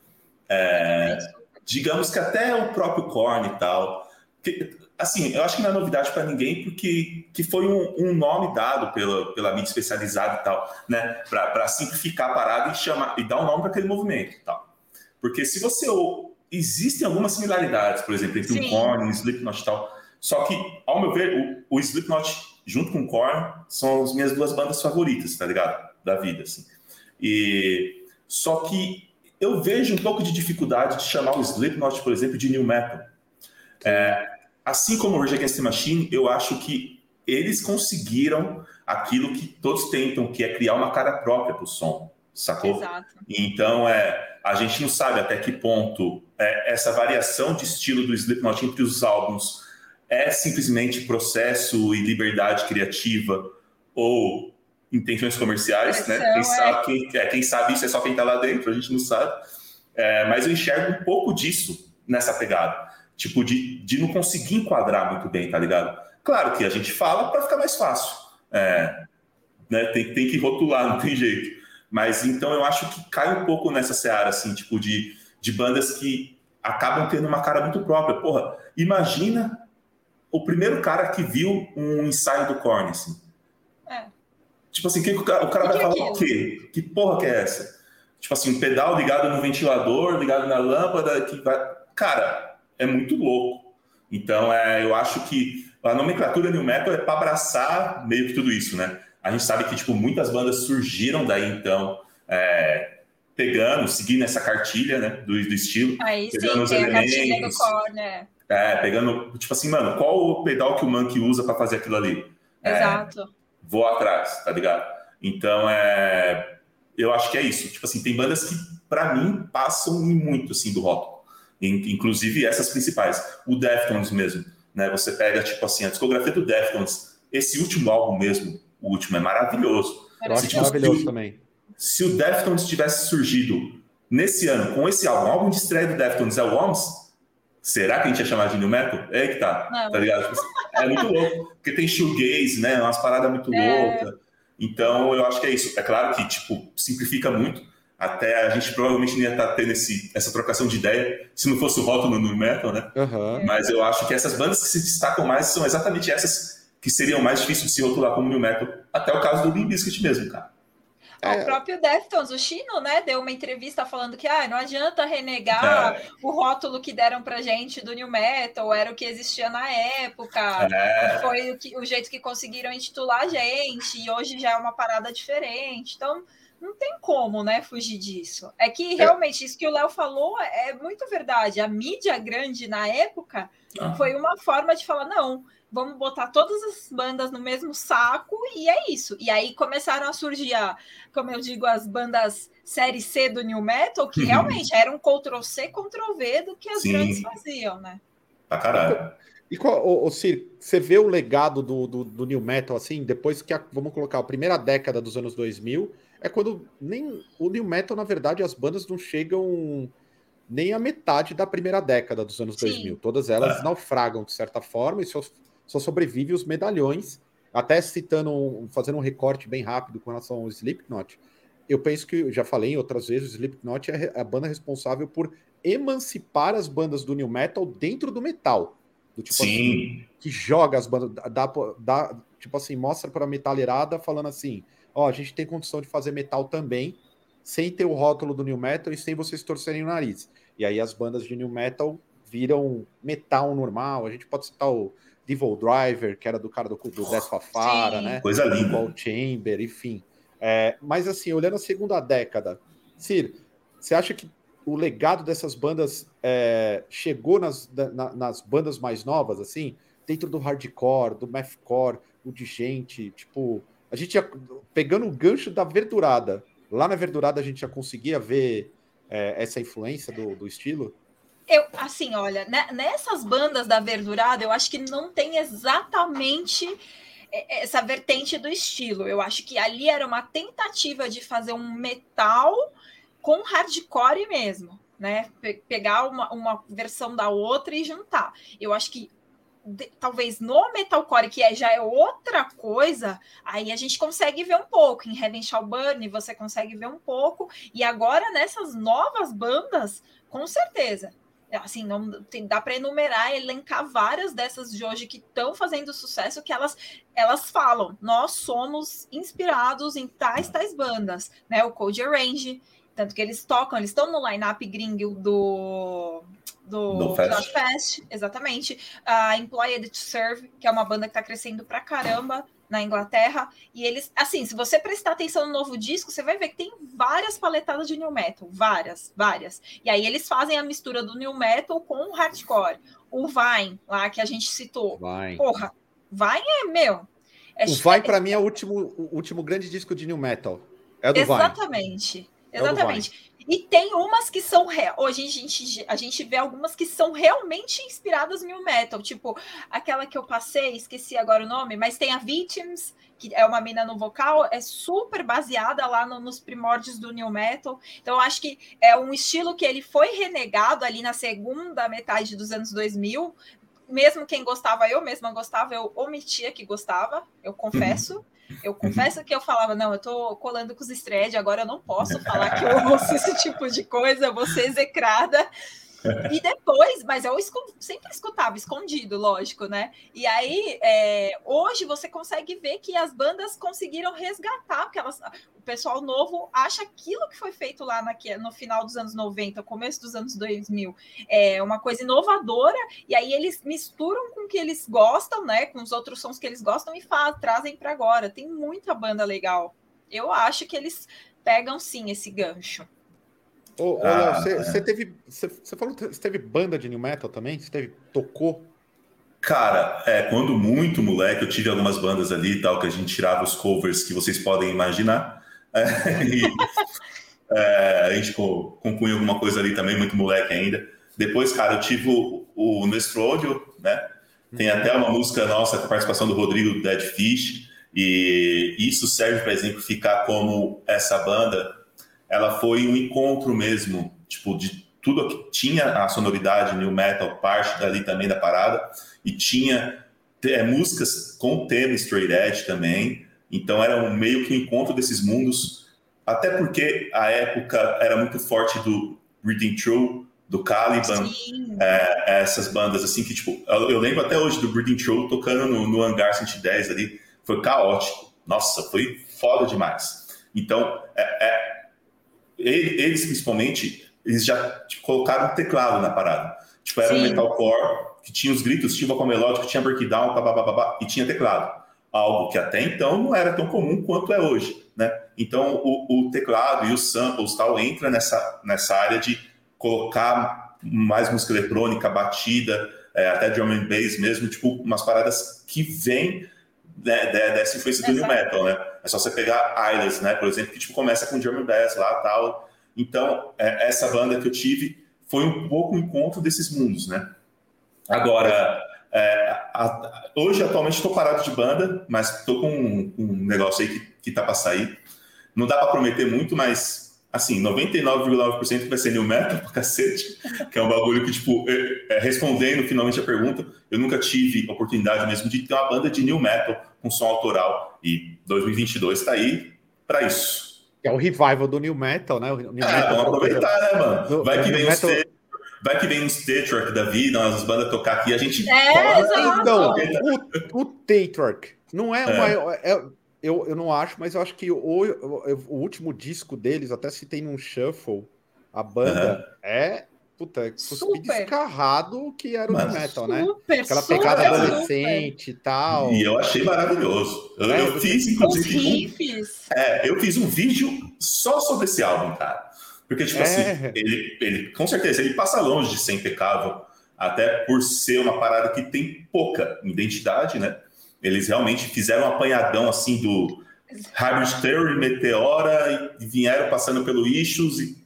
[SPEAKER 3] É, digamos que até o próprio Korn e tal. Que, assim, eu acho que não é novidade para ninguém, porque que foi um, um, nome dado pela, pela mídia especializada e tal, né? Para simplificar a parada e, chamar, e dar um nome para aquele movimento e tal. Porque se você. Existem algumas similaridades, por exemplo, entre Sim. um Korn, um Slipknot e tal. Só que, ao meu ver, o, o Slipknot junto com o Korn são as minhas duas bandas favoritas, tá ligado? Da vida, assim. E só que eu vejo um pouco de dificuldade de chamar o Slipknot, por exemplo, de new metal. É, assim como o Rage Against the Machine, eu acho que eles conseguiram aquilo que todos tentam, que é criar uma cara própria para o som, sacou? Exato. Então, é, a gente não sabe até que ponto é, essa variação de estilo do Slipknot entre os álbuns é simplesmente processo e liberdade criativa ou intenções comerciais, né? Quem, é... sabe, quem, é, quem sabe isso é só quem está lá dentro, a gente não sabe. É, mas eu enxergo um pouco disso nessa pegada tipo, de, de não conseguir enquadrar muito bem, tá ligado? Claro que a gente fala para ficar mais fácil. É, né, tem, tem que rotular, não tem jeito. Mas então eu acho que cai um pouco nessa seara, assim, tipo, de, de bandas que acabam tendo uma cara muito própria. Porra, imagina o primeiro cara que viu um ensaio do Korn, assim. É. Tipo assim, que o cara, o cara vai é falar o quê? Que porra que é essa? Tipo assim, um pedal ligado no ventilador, ligado na lâmpada, que vai. Cara, é muito louco. Então, é, eu acho que a nomenclatura New Metal é para abraçar meio que tudo isso, né? A gente sabe que, tipo, muitas bandas surgiram daí, então, é, pegando, seguindo essa cartilha, né, do, do estilo.
[SPEAKER 2] Aí pegando sim, os elementos, a cartilha do core, né?
[SPEAKER 3] É, pegando, tipo assim, mano, qual o pedal que o Monkey usa para fazer aquilo ali?
[SPEAKER 2] É, Exato. É,
[SPEAKER 3] vou atrás, tá ligado? Então, é, eu acho que é isso. Tipo assim, tem bandas que, para mim, passam muito, assim, do rock inclusive essas principais. O Deftones mesmo, né? Você pega, tipo assim, a discografia do Deftones, esse último álbum mesmo, o último, é maravilhoso.
[SPEAKER 1] Eu acho tipo, maravilhoso também.
[SPEAKER 3] Se o Deftones tivesse surgido nesse ano com esse álbum, o álbum de estreia do Deftones é o Worms, será que a gente ia chamar de New Metal? É que tá, Não. tá ligado? Tipo é muito louco, porque tem shoegaze, né? Umas paradas muito é... loucas. Então, eu acho que é isso. É claro que, tipo, simplifica muito, até a gente provavelmente não ia estar tá tendo esse, essa trocação de ideia se não fosse o rótulo no metal, né? Uhum. Mas eu acho que essas bandas que se destacam mais são exatamente essas que seriam mais difíceis de se rotular como new metal. Até o caso do Limp Bizkit mesmo, cara.
[SPEAKER 2] É. O próprio Deftones, o Chino, né, deu uma entrevista falando que ah, não adianta renegar é. o rótulo que deram pra gente do New Metal, era o que existia na época, é. foi o, que, o jeito que conseguiram intitular a gente, e hoje já é uma parada diferente. Então, não tem como, né, fugir disso. É que é. realmente isso que o Léo falou é muito verdade. A mídia grande na época ah. foi uma forma de falar: não, vamos botar todas as bandas no mesmo saco e é isso. E aí começaram a surgir, a, como eu digo, as bandas série C do New Metal, que uhum. realmente era um Ctrl C, Ctrl V do que as Sim. grandes faziam, né?
[SPEAKER 3] Pra caralho.
[SPEAKER 1] E qual, ô, você vê o legado do, do, do New Metal assim, depois que, a, vamos colocar, a primeira década dos anos 2000 é quando nem o new metal, na verdade, as bandas não chegam nem a metade da primeira década dos anos Sim. 2000. Todas elas é. naufragam de certa forma e só, só sobrevive os medalhões até citando, fazendo um recorte bem rápido com relação ao Slipknot, eu penso que, já falei outras vezes, o Slipknot é a banda responsável por emancipar as bandas do new metal dentro do metal. Do tipo
[SPEAKER 3] Sim.
[SPEAKER 1] assim, que joga as bandas, dá, dá tipo assim, mostra para a metallerada falando assim, ó, a gente tem condição de fazer metal também, sem ter o rótulo do new metal e sem vocês torcerem o nariz. E aí as bandas de new metal viram metal normal. A gente pode citar o Devil Driver, que era do cara do, do Death Fafara, né?
[SPEAKER 3] Coisa linda. O
[SPEAKER 1] Paul Chamber, enfim. É, mas assim, olhando a segunda década, Sir, você acha que o legado dessas bandas é, chegou nas, na, nas bandas mais novas, assim, dentro do hardcore, do mathcore, o de gente, tipo, a gente ia, pegando o gancho da verdurada, lá na verdurada a gente já conseguia ver é, essa influência do, do estilo?
[SPEAKER 2] Eu, assim, olha, né, nessas bandas da verdurada, eu acho que não tem exatamente é, essa vertente do estilo. Eu acho que ali era uma tentativa de fazer um metal com hardcore mesmo, né? Pe pegar uma, uma versão da outra e juntar. Eu acho que de, talvez no metalcore, que é, já é outra coisa, aí a gente consegue ver um pouco. Em Heaven Shall Burn, você consegue ver um pouco. E agora, nessas novas bandas, com certeza. Assim, não tem, dá para enumerar, elencar várias dessas de hoje que estão fazendo sucesso, que elas, elas falam, nós somos inspirados em tais, tais bandas, né? O Code Range, tanto que eles tocam, eles estão no line-up gringo do, do, do Fest. Fest. exatamente. A Employed to Serve, que é uma banda que está crescendo pra caramba na Inglaterra. E eles, assim, se você prestar atenção no novo disco, você vai ver que tem várias paletadas de new metal, várias, várias. E aí eles fazem a mistura do new metal com o hardcore. O Vine, lá que a gente citou.
[SPEAKER 1] Vine.
[SPEAKER 2] Porra, Vine é meu.
[SPEAKER 1] É o Vine, para mim, é o último, o último grande disco de new metal. É do
[SPEAKER 2] Exatamente.
[SPEAKER 1] Vine.
[SPEAKER 2] Exatamente. E tem umas que são real. Hoje a gente, a gente vê algumas que são realmente inspiradas no metal, tipo aquela que eu passei, esqueci agora o nome, mas tem a Victims, que é uma mina no vocal, é super baseada lá no, nos primórdios do new metal. Então eu acho que é um estilo que ele foi renegado ali na segunda metade dos anos 2000. Mesmo quem gostava, eu mesma gostava, eu omitia que gostava, eu confesso. Eu confesso que eu falava, não, eu tô colando com os thread, agora eu não posso falar que eu ouço esse tipo de coisa, eu vou ser execrada. E depois, mas eu sempre escutava, escondido, lógico, né? E aí, é, hoje você consegue ver que as bandas conseguiram resgatar, porque elas, o pessoal novo acha aquilo que foi feito lá na, no final dos anos 90, começo dos anos 2000, é uma coisa inovadora, e aí eles misturam com o que eles gostam, né? Com os outros sons que eles gostam e trazem para agora. Tem muita banda legal. Eu acho que eles pegam sim esse gancho.
[SPEAKER 1] Ô, ô ah, Léo, você é. teve. Você falou que você teve banda de new metal também? Você teve. Tocou?
[SPEAKER 3] Cara, é, quando muito moleque, eu tive algumas bandas ali e tal, que a gente tirava os covers que vocês podem imaginar. É, e, é, a gente concunha alguma coisa ali também, muito moleque ainda. Depois, cara, eu tive o, o Nestrodio, né? Tem até uma música nossa com participação do Rodrigo Dead Fish, e isso serve para exemplificar como essa banda ela foi um encontro mesmo, tipo, de tudo que tinha a sonoridade new metal, parte dali também da parada, e tinha é, músicas com tema straight edge também, então era um, meio que um encontro desses mundos, até porque a época era muito forte do Reading True, do Caliban, é, essas bandas assim que, tipo, eu, eu, lembro até hoje do Breathing True tocando no, no Hangar 110 ali, foi caótico, nossa, foi foda demais. Então, é, é eles principalmente, eles já tipo, colocaram um teclado na parada. Tipo, era Sim. um metalcore que tinha os gritos, tinha vocal melódico, tinha breakdown, babá, e tinha teclado. Algo que até então não era tão comum quanto é hoje, né? Então, o, o teclado e os samples tal entra nessa, nessa área de colocar mais música eletrônica, batida, é, até drum and bass mesmo, tipo, umas paradas que vêm né, dessa influência do new metal, né? É só você pegar Islands, né, por exemplo, que tipo, começa com German Bass lá tal. Então, é, essa banda que eu tive foi um pouco o encontro desses mundos, né? Agora, é, a, hoje, atualmente, estou parado de banda, mas estou com um, um, negócio aí que, que tá para sair. Não dá para prometer muito, mas assim, 99,9% vai ser new metal pra cacete, que é um bagulho que, tipo, é, é, respondendo finalmente a pergunta, eu nunca tive oportunidade mesmo de ter uma banda de new metal com som autoral. E 2022 está aí para isso.
[SPEAKER 1] É o revival do New Metal, né? O New
[SPEAKER 3] é,
[SPEAKER 1] Metal
[SPEAKER 3] vamos aproveitar, né, mano? Vai que vem metal... um vai que vem um da vida, umas bandas tocar aqui, a gente.
[SPEAKER 2] É,
[SPEAKER 1] então, o, o Staytruck não é, é. uma. É, eu, eu não acho, mas eu acho que o, o, o último disco deles, até se tem num shuffle, a banda uhum. é puta, cuspi descarrado que era o Mano, metal, né? Aquela super, pegada adolescente e tal.
[SPEAKER 3] E eu achei maravilhoso. Eu, é, eu fiz, inclusive. Um, é, eu fiz um vídeo só sobre esse álbum, cara. Porque, tipo é. assim, ele, ele, com certeza, ele passa longe de ser impecável, até por ser uma parada que tem pouca identidade, né? Eles realmente fizeram um apanhadão assim do Hybrid Theory, Meteora, e vieram passando pelo Issues e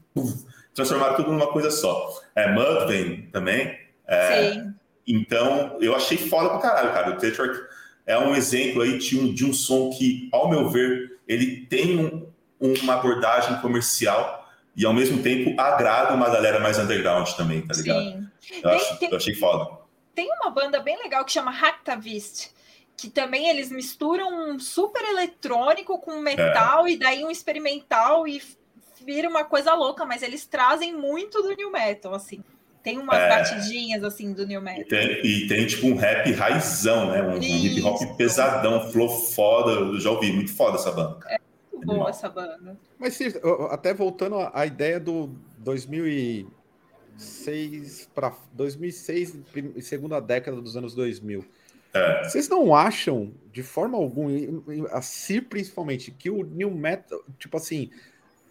[SPEAKER 3] transformaram tudo numa coisa só. É, Mudvayne também. É, Sim. Então, eu achei foda pra caralho, cara. O Tetrarch é um exemplo aí de um, de um som que, ao meu ver, ele tem um, uma abordagem comercial e, ao mesmo tempo, agrada uma galera mais underground também, tá ligado? Sim. Eu, tem, acho, tem, eu achei foda.
[SPEAKER 2] Tem uma banda bem legal que chama Haktavist, que também eles misturam um super eletrônico com metal é. e daí um experimental e vira uma coisa louca, mas eles trazem muito do new metal, assim. Tem umas é, batidinhas assim do new metal.
[SPEAKER 3] E tem, e tem, tipo um rap raizão, né? Um, um hip hop pesadão, flow foda. Eu já ouvi, muito foda essa banda.
[SPEAKER 2] É muito boa essa banda.
[SPEAKER 1] Mas até voltando à ideia do 2006 para 2006, segunda década dos anos 2000. É. Vocês não acham, de forma alguma, a si principalmente, que o new metal, tipo assim,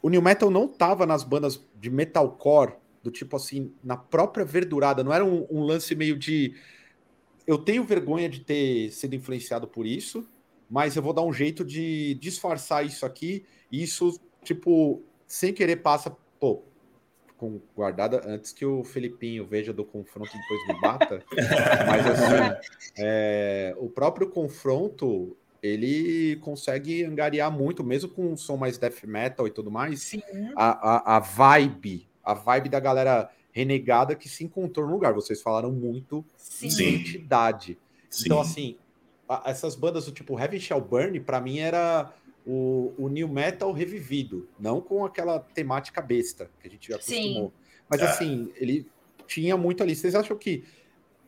[SPEAKER 1] o New Metal não tava nas bandas de metalcore, do tipo assim, na própria verdurada, não era um, um lance meio de. Eu tenho vergonha de ter sido influenciado por isso, mas eu vou dar um jeito de disfarçar isso aqui, e isso, tipo, sem querer passa, pô, com guardada antes que o Felipinho veja do confronto e depois me bata. mas assim, é, o próprio confronto ele consegue angariar muito, mesmo com um som mais death metal e tudo mais. Sim. A, a, a vibe, a vibe da galera renegada que se encontrou no lugar. Vocês falaram muito Sim. de identidade. Sim. Então, assim, a, essas bandas do tipo Heaven Shall Burn, para mim era o, o new metal revivido, não com aquela temática besta que a gente já acostumou. Sim. Mas, é. assim, ele tinha muito ali. Vocês acham que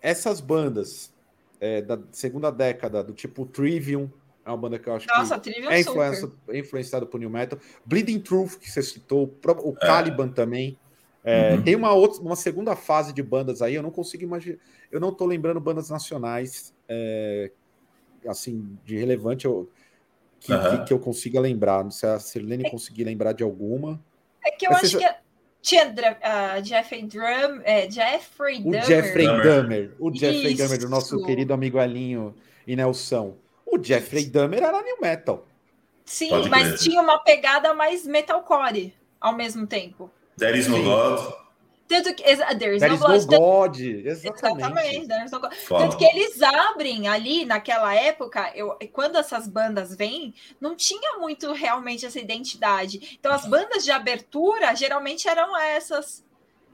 [SPEAKER 1] essas bandas é, da segunda década, do tipo Trivium, é uma banda que eu acho
[SPEAKER 2] Nossa,
[SPEAKER 1] que
[SPEAKER 2] é, influência,
[SPEAKER 1] é influenciada por New Metal. Bleeding Truth, que você citou, o é. Caliban também. É, uhum. Tem uma outra, uma segunda fase de bandas aí, eu não consigo imaginar. Eu não tô lembrando bandas nacionais é, assim, de relevante eu, que, uhum. que, que, eu consiga lembrar. Não sei se a Sirlene é, conseguir lembrar de alguma.
[SPEAKER 2] É que eu acho seja... que tinha uh, Jeffrey Drum, é, Jeffrey
[SPEAKER 1] o Jeffrey Dahmer. O Jeffrey Dahmer, do nosso querido amigo Alinho e Nelson. O Jeffrey Dahmer era new metal.
[SPEAKER 2] Sim, Pode mas crer. tinha uma pegada mais metalcore ao mesmo tempo.
[SPEAKER 3] There is no God.
[SPEAKER 2] Tanto que, there is
[SPEAKER 1] there no, is no God. Exatamente.
[SPEAKER 2] Exatamente no God. Tanto que eles abrem ali naquela época, eu, quando essas bandas vêm, não tinha muito realmente essa identidade. Então as bandas de abertura geralmente eram essas,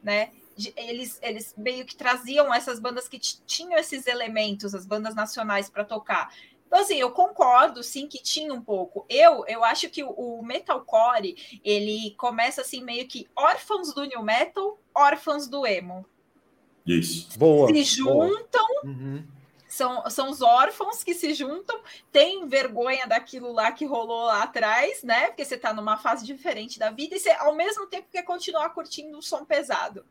[SPEAKER 2] né? Eles, eles meio que traziam essas bandas que tinham esses elementos, as bandas nacionais para tocar. Então, assim, eu concordo, sim, que tinha um pouco. Eu, eu acho que o, o metalcore, ele começa assim, meio que órfãos do new metal, órfãos do emo.
[SPEAKER 3] Isso.
[SPEAKER 1] Boa.
[SPEAKER 2] Se juntam, uhum. são, são os órfãos que se juntam, têm vergonha daquilo lá que rolou lá atrás, né? Porque você tá numa fase diferente da vida e você, ao mesmo tempo, quer continuar curtindo o som pesado.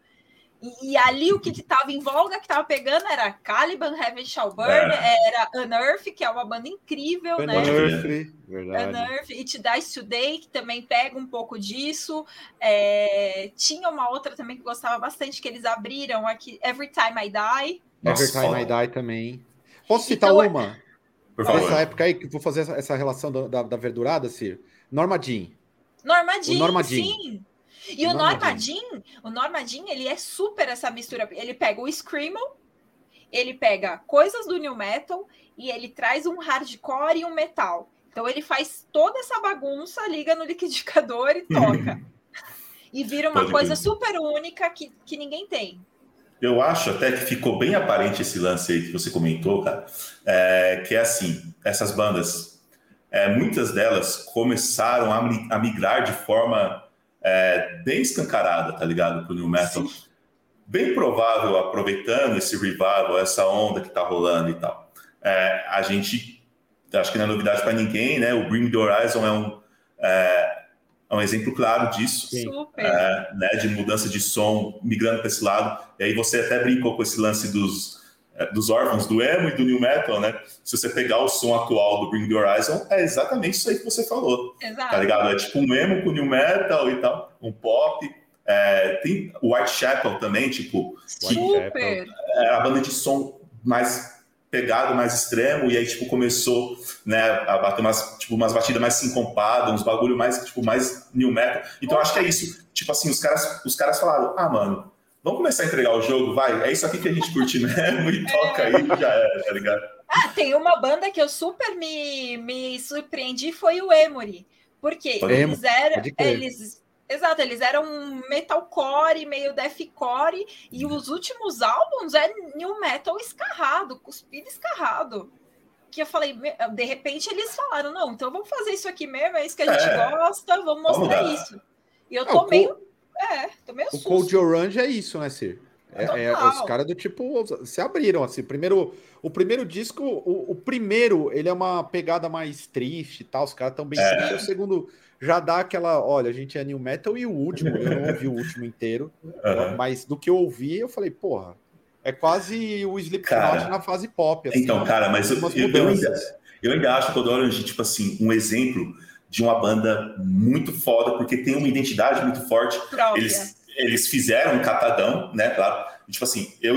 [SPEAKER 2] E, e, ali o que estava em voga, que estava pegando, era Caliban, Heaven Shall Burn, é. era Unearth, que é uma banda incrível, né?
[SPEAKER 1] Unearth, verdade.
[SPEAKER 2] Unearth, It Dies Today, que também pega um pouco disso. É, tinha uma outra também que gostava bastante, que eles abriram aqui, Every Time I Die.
[SPEAKER 1] Nossa, Every Time I Die também. Posso citar então, uma? Por favor. Nessa época aí, que vou fazer essa, essa relação da, da, da verdurada, Cir. Norma Jean.
[SPEAKER 2] Norma Jean, Norma Jean. sim. E o Norma Jean, o Norma Jean, ele é super essa mistura. Ele pega o Screamo, ele pega coisas do New Metal e ele traz um hardcore e um metal. Então ele faz toda essa bagunça, liga no liquidificador e toca. e vira uma Pode coisa super única que, que ninguém tem.
[SPEAKER 3] eu acho até que ficou bem aparente esse lance aí que você comentou, cara, é, que é assim, essas bandas, é, muitas delas começaram a, a migrar de forma é, bem escancarada, tá ligado, pro New Metal. Sim. Bem provável, aproveitando esse revival, essa onda que tá rolando e tal. É, a gente, acho que não é novidade para ninguém, né? O Bring the Horizon é um, é, é um exemplo claro disso, é, né, de mudança de som, migrando para esse lado. E aí você até brincou com esse lance dos, dos órfãos, do emo e do new metal, né? Se você pegar o som atual do Bring the Horizon, é exatamente isso aí que você falou. Exato. Tá ligado? É tipo um emo com new metal e tal, um pop. É, tem o Whitechapel também, tipo,
[SPEAKER 2] Super.
[SPEAKER 3] é a banda de som mais pegado mais extremo, e aí, tipo, começou, né, a bater umas, tipo, umas batidas mais sincopadas, uns bagulho mais, tipo, mais new metal. Então, acho que é isso. Tipo assim, os caras, os caras falaram, ah, mano, vamos começar a entregar o jogo, vai, é isso aqui que a gente curte mesmo, e toca aí, já é, tá ligado?
[SPEAKER 2] Ah, tem uma banda que eu super me, me surpreendi, foi o Emory. Porque eles eram, eles Exato, eles eram metalcore, meio deathcore, e os últimos álbuns é new metal escarrado, cuspido escarrado. Que eu falei, de repente eles falaram, não, então vamos fazer isso aqui mesmo, é isso que a gente é. gosta, vamos mostrar vamos isso. E eu tô meio. É, tô meio
[SPEAKER 1] O Cold Orange é isso, né, Sir? É, é, os caras do tipo se abriram assim. Primeiro, o primeiro disco, o, o, primeiro, ele é uma pegada mais triste e tal. Os caras estão bem é. tristes. O segundo já dá aquela, olha, a gente é new metal e o último, eu não ouvi o último inteiro, uhum. mas do que eu ouvi, eu falei, porra, é quase o Slipknot na fase pop.
[SPEAKER 3] Assim, então, cara, mas eu, eu, eu, ainda, eu ainda acho que o Orange, tipo assim, um exemplo de uma banda muito foda, porque tem uma identidade muito forte. Eles, eles fizeram um catadão, né, claro. Tipo assim, eu,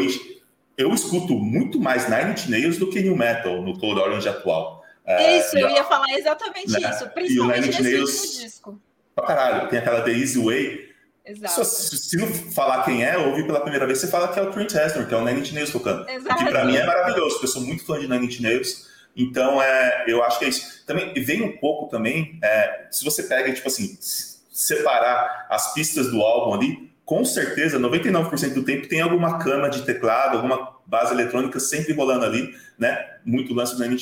[SPEAKER 3] eu escuto muito mais Nine Inch Nails do que New Metal no Cold Orange atual.
[SPEAKER 2] É, isso, eu ia falar exatamente né? isso, principalmente nesse Nails, disco.
[SPEAKER 3] Pra caralho, tem aquela The Easy Way. Exato. Se, se, não falar quem é, ouvir pela primeira vez, você fala que é o Trent Reznor, que é o Nine Inch Nails tocando. Exato. Que pra mim é maravilhoso, porque eu sou muito fã de Nine Inch Nails. Então, é, eu acho que é isso. Também vem um pouco também, é, se você pega, tipo assim, separar as pistas do álbum ali, com certeza, 99% do tempo tem alguma cama de teclado, alguma base eletrônica sempre rolando ali, né? Muito lance do Nine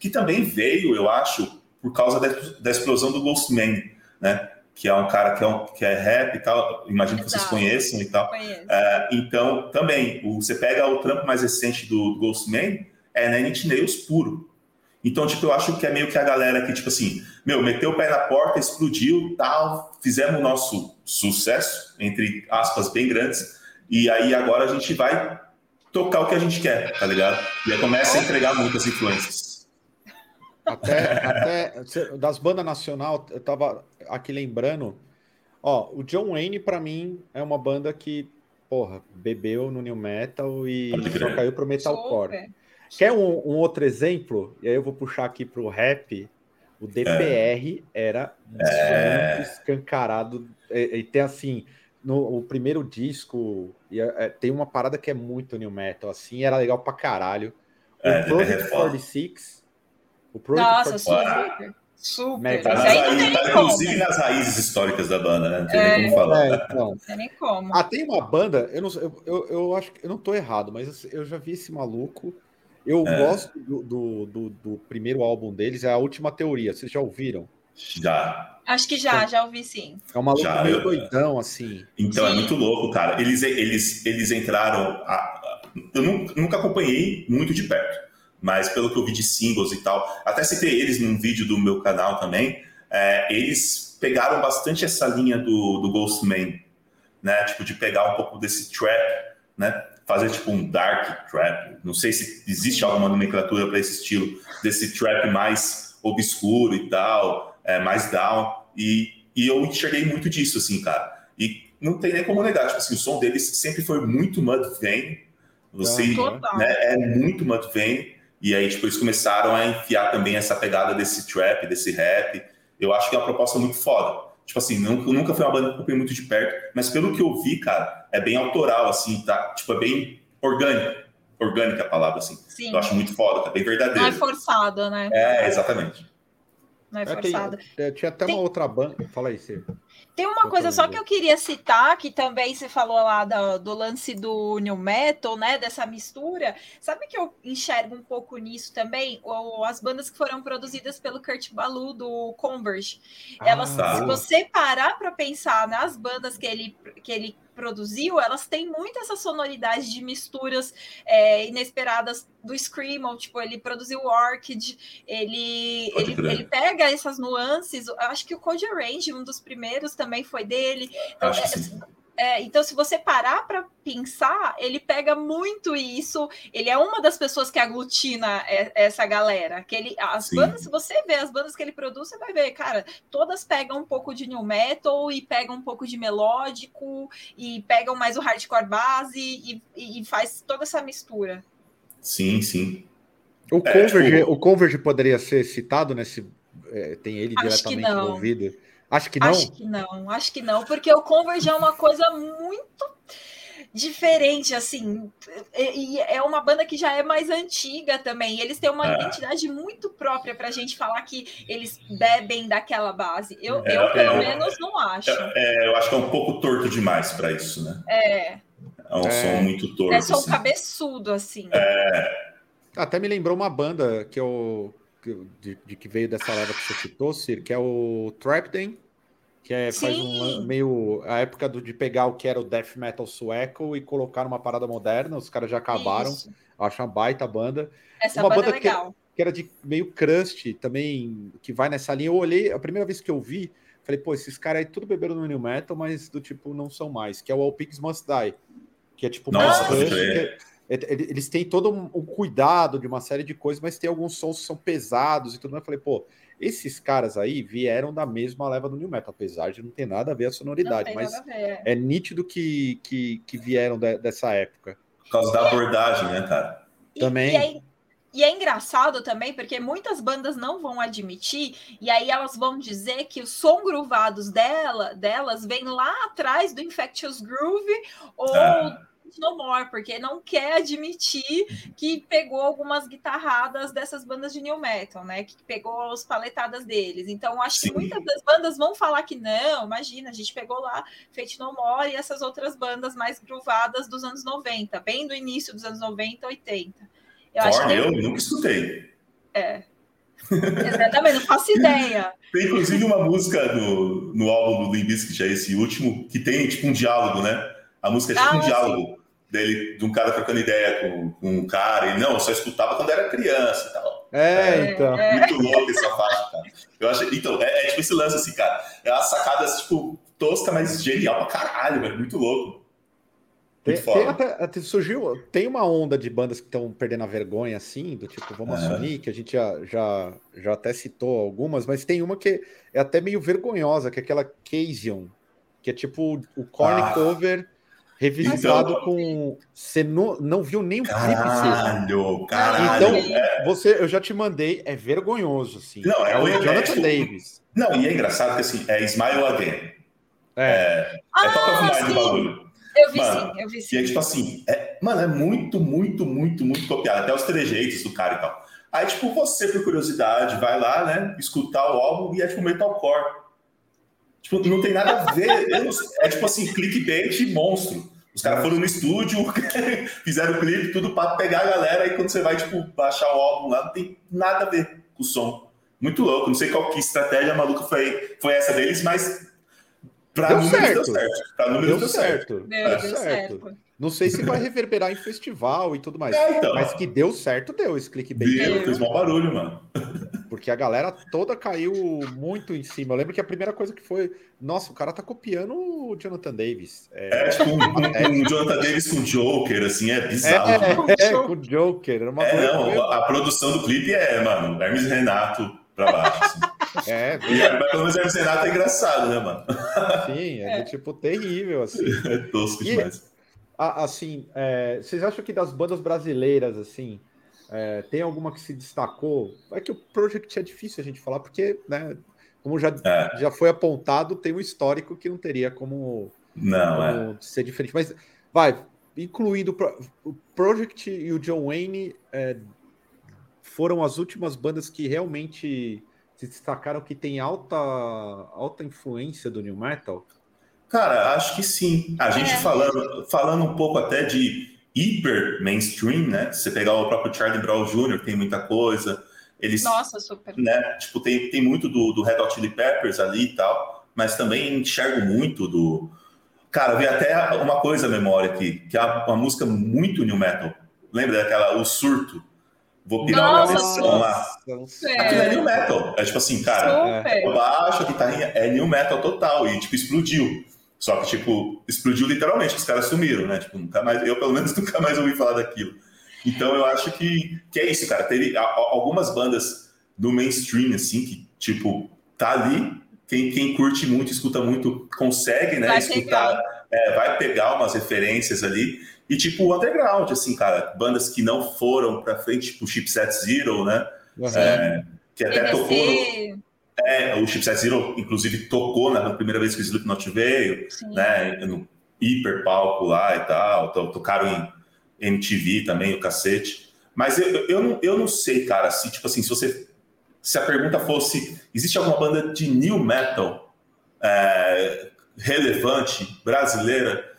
[SPEAKER 3] que também veio, eu acho, por causa da, da explosão do Ghostman, né? Que é um cara que é, um, que é rap e tal, imagino que vocês conheçam e tal. É, então, também, o, você pega o trampo mais recente do, do Ghostman, é Nine Inch puro. Então, tipo, eu acho que é meio que a galera que, tipo assim, meu, meteu o pé na porta, explodiu, tal, fizemos o nosso sucesso, entre aspas, bem grandes, e aí agora a gente vai tocar o que a gente quer, tá ligado? E aí começa a entregar muitas influências.
[SPEAKER 1] Até, até das bandas nacional, eu tava aqui lembrando, ó, o John Wayne, para mim, é uma banda que, porra, bebeu no new metal e só caiu pro metalcore. Super. Quer um, um, outro exemplo? E aí eu vou puxar aqui para o rap. O DPR é. era é. muito escancarado. E, e, tem assim, no o primeiro disco, e, é, tem uma parada que é muito new metal, assim, era legal pra caralho. O é, Project 46.
[SPEAKER 2] O Project Nossa, 46. super. Super. Mega.
[SPEAKER 3] Mas aí não tem inclusive nas raízes históricas da banda, né? Não tem é, nem como falar. É,
[SPEAKER 2] então. Não tem nem como.
[SPEAKER 1] Ah, tem uma banda, eu não eu, eu, eu acho que eu não tô errado, mas eu já vi esse maluco. Eu é. gosto do, do, do, do, primeiro álbum deles, é a última teoria. Vocês já ouviram?
[SPEAKER 3] Já.
[SPEAKER 2] Acho que já, já ouvi sim.
[SPEAKER 1] É uma louca meio eu... doidão, assim.
[SPEAKER 3] Então, é sim. é muito louco, cara. Eles, eles, eles entraram. A... Eu nunca acompanhei muito de perto, mas pelo que eu vi de singles e tal, até citei eles num vídeo do meu canal também. É, eles pegaram bastante essa linha do, do Ghostman, né? Tipo, de pegar um pouco desse trap, né? Fazer tipo um dark trap. Não sei se existe alguma nomenclatura para esse estilo, desse trap mais obscuro e tal, é, mais down. E, e eu enxerguei muito disso, assim, cara. E não tem nem como negar, tipo assim, o som deles sempre foi muito Mudvayne. Você né, é muito Mudvayne. E aí, tipo, eles começaram a enfiar também essa pegada desse trap, desse rap. Eu acho que é uma proposta muito foda. Tipo assim, nunca, nunca foi uma banda que eu acompanhei muito de perto, mas pelo que eu vi, cara, é bem autoral, assim, tá? Tipo, é bem orgânico. Orgânica a palavra, assim. Sim. Eu acho muito foda, tá bem verdadeiro. Não
[SPEAKER 2] é forçada, né?
[SPEAKER 3] É, exatamente.
[SPEAKER 2] Não é forçada.
[SPEAKER 1] É, tinha até Tem... uma outra banda. Fala aí, Cê.
[SPEAKER 2] Tem uma coisa só que eu queria citar, que também você falou lá do, do, lance do New Metal, né? Dessa mistura. Sabe que eu enxergo um pouco nisso também? Ou as bandas que foram produzidas pelo Kurt Balu do Converge. Elas, ah, se você parar para pensar nas bandas que ele, que ele produziu, elas têm muito essa sonoridade de misturas é, inesperadas do Screamo, tipo, ele produziu o Orchid, ele, ele, ele, pega essas nuances, acho que o Code Range, um dos primeiros, também foi dele. Então, acho é, é, então, se você parar para pensar, ele pega muito isso. Ele é uma das pessoas que aglutina essa galera. Que ele, as Sim. bandas, se você vê as bandas que ele produz, você vai ver, cara, todas pegam um pouco de new metal e pegam um pouco de melódico e pegam mais o hardcore base e, e faz toda essa mistura.
[SPEAKER 3] Sim, sim.
[SPEAKER 1] O é, Converge, tipo... o Converge poderia ser citado nesse. É, tem ele Acho diretamente envolvido. Acho que não.
[SPEAKER 2] Acho que não, acho que não, porque o Converge é uma coisa muito diferente, assim, e é uma banda que já é mais antiga também. Eles têm uma é. identidade muito própria para a gente falar que eles bebem daquela base. Eu, é, eu pelo é, menos, não acho.
[SPEAKER 3] É, é, eu acho que é um pouco torto demais para isso, né?
[SPEAKER 2] É.
[SPEAKER 3] É um som muito torto.
[SPEAKER 2] É som assim. cabeçudo, assim.
[SPEAKER 3] É.
[SPEAKER 1] Até me lembrou uma banda que eu. De, de que veio dessa leva que você citou, Sir, que é o Trapden que é, faz um meio a época do, de pegar o que era o death metal sueco e colocar numa parada moderna. Os caras já acabaram. Isso. Acho uma baita banda.
[SPEAKER 2] Essa uma banda, banda é legal.
[SPEAKER 1] Que, que, era de meio crust também, que vai nessa linha. Eu olhei, a primeira vez que eu vi, falei, pô, esses caras aí tudo beberam no new metal, mas do tipo não são mais, que é o All Pigs Must Die, que é tipo
[SPEAKER 3] Nossa, crust,
[SPEAKER 1] é, é, eles têm todo um, um, cuidado de uma série de coisas, mas tem alguns sons que são pesados e tudo mais. Eu falei, pô, esses caras aí vieram da mesma leva do New Metal, apesar de não ter nada a ver a sonoridade, mas é. é nítido que, que, que vieram de, dessa época.
[SPEAKER 3] Por causa da abordagem, né, cara?
[SPEAKER 1] Também.
[SPEAKER 2] E, e, é, e é engraçado também, porque muitas bandas não vão admitir, e aí elas vão dizer que os som groovados dela, delas vem lá atrás do Infectious Groove ou. Ah No More, porque não quer admitir que pegou algumas guitarradas dessas bandas de new metal, né? Que pegou as paletadas deles. Então, acho Sim. que muitas das bandas vão falar que não, imagina, a gente pegou lá Fate No More e essas outras bandas mais groovadas dos anos 90, bem do início dos anos 90, 80.
[SPEAKER 3] Eu, acho que... eu nunca escutei.
[SPEAKER 2] É. Exatamente, não faço ideia.
[SPEAKER 3] Tem inclusive uma música no, no álbum do que é esse último, que tem tipo um diálogo, né? A música é tipo ah, um diálogo dele, de um cara trocando ideia com, com um cara, e não, eu só escutava quando era criança e tal.
[SPEAKER 1] É, é então.
[SPEAKER 3] É. Muito louco essa faixa, cara. Eu acho, então, é, é, tipo esse lance assim, cara. É uma sacada, tipo, tosca, mas genial pra caralho, velho. Muito louco.
[SPEAKER 1] Tem, tem até, surgiu, tem uma onda de bandas que estão perdendo a vergonha, assim, do tipo, vamos é. assumir, que a gente já, já, já até citou algumas, mas tem uma que é até meio vergonhosa, que é aquela Casian, que é tipo o corn ah. cover revisitado então, com. Você não, não viu nem o clipe
[SPEAKER 3] Caralho, caralho.
[SPEAKER 1] Então, é... você, eu já te mandei, é vergonhoso, assim.
[SPEAKER 3] Não, é,
[SPEAKER 1] é
[SPEAKER 3] o
[SPEAKER 1] Jonathan é, tipo, Davis.
[SPEAKER 3] Não, e é engraçado que assim, é Smile Again. É. É,
[SPEAKER 2] ah, é top of mind do bagulho. Eu vi mano, sim, eu vi sim.
[SPEAKER 3] E é tipo assim, é, mano, é muito, muito, muito, muito copiado. Até os trejeitos do cara e tal. Aí, tipo, você, por curiosidade, vai lá, né, escutar o álbum e é tipo metalcore. Tipo, não tem nada a ver. é tipo assim, clickbait monstro. Os caras foram no estúdio, fizeram o clipe, tudo para pegar a galera, e quando você vai, tipo, baixar o álbum lá, não tem nada a ver com o som. Muito louco. Não sei qual que estratégia maluca foi, foi essa deles, mas para números certo. deu certo. Para números deu, deu certo. certo.
[SPEAKER 2] Deu, deu certo.
[SPEAKER 1] Não sei se vai reverberar em festival e tudo mais. É, então. Mas que deu certo, deu esse clickbait.
[SPEAKER 3] Deu, fez mau barulho, mano.
[SPEAKER 1] Porque a galera toda caiu muito em cima. Eu lembro que a primeira coisa que foi, nossa, o cara tá copiando o Jonathan Davis.
[SPEAKER 3] É, é tipo um, um, um, Jonathan Davis com Joker, assim, é bizarro.
[SPEAKER 1] É, é, é com Joker.
[SPEAKER 3] Uma é, não, a produção do clipe é, mano, Hermes Renato pra baixo. Assim.
[SPEAKER 1] É,
[SPEAKER 3] e, pelo menos Hermes Renato é engraçado, né, mano?
[SPEAKER 1] Sim, é, é. tipo terrível, assim.
[SPEAKER 3] É tosco demais
[SPEAKER 1] assim, é, vocês acham que das bandas brasileiras, assim, é, tem alguma que se destacou? É que o Project é difícil a gente falar, porque, né, como já, é. já foi apontado, tem um histórico que não teria como,
[SPEAKER 3] não,
[SPEAKER 1] como
[SPEAKER 3] é.
[SPEAKER 1] ser diferente. Mas, vai, incluindo o Project e o John Wayne, é, foram as últimas bandas que realmente destacaram que tem alta, alta influência do New Metal?
[SPEAKER 3] Cara, acho que sim. A gente é. falando, falando um pouco até de hiper mainstream, né? Se você pegar o próprio Charlie Brown Jr., tem muita coisa. Eles,
[SPEAKER 2] Nossa, super.
[SPEAKER 3] Né? Tipo, tem, tem muito do, do Red Hot Chili Peppers ali e tal, mas também enxergo muito do. Cara, veio até uma coisa à memória aqui, que é uma música muito new metal. Lembra daquela O Surto? Vou pirar uma versão lá. Aquilo é new metal. É tipo assim, cara, Super. baixo, a guitarrinha é new metal total. E tipo, explodiu. Só que, tipo, explodiu literalmente, os caras sumiram, né? Tipo, nunca mais, eu pelo menos nunca mais ouvi falar daquilo. Então eu acho que, que é isso, cara. Teve algumas bandas do mainstream, assim, que, tipo, tá ali. Quem, quem curte muito, escuta muito, consegue, né?
[SPEAKER 2] Vai
[SPEAKER 3] escutar, é, vai pegar umas referências ali. E tipo, o underground, assim, cara, bandas que não foram pra frente, tipo Chipset Zero, né? Uhum. É, que até tocou. No, é, o Chipset Zero, inclusive, tocou na primeira vez que o Slipknot veio, Sim. né? No hiper palco lá e tal. Tocaram em MTV também, o cacete. Mas eu, eu, não, eu não sei, cara, se, tipo assim, se você. Se a pergunta fosse: existe alguma banda de new metal é, relevante, brasileira?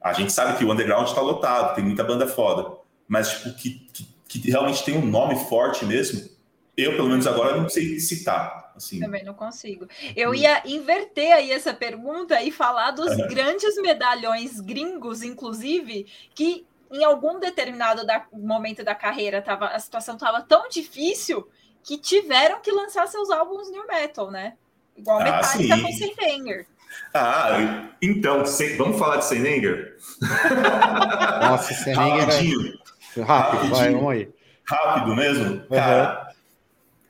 [SPEAKER 3] A gente sabe que o underground está lotado, tem muita banda foda. Mas, tipo, que, que, que realmente tem um nome forte mesmo, eu, pelo menos agora, não sei citar. Assim.
[SPEAKER 2] Também não consigo. Eu hum. ia inverter aí essa pergunta e falar dos uhum. grandes medalhões gringos, inclusive, que em algum determinado da, momento da carreira tava, a situação estava tão difícil que tiveram que lançar seus álbuns new metal, né? Igual ah, Metallica sim. com Senhanger.
[SPEAKER 3] Ah, então, vamos falar de Senenger?
[SPEAKER 1] Nossa, Senenger é... Rápido, vai, vamos aí.
[SPEAKER 3] Rápido mesmo? Uhum. Cara,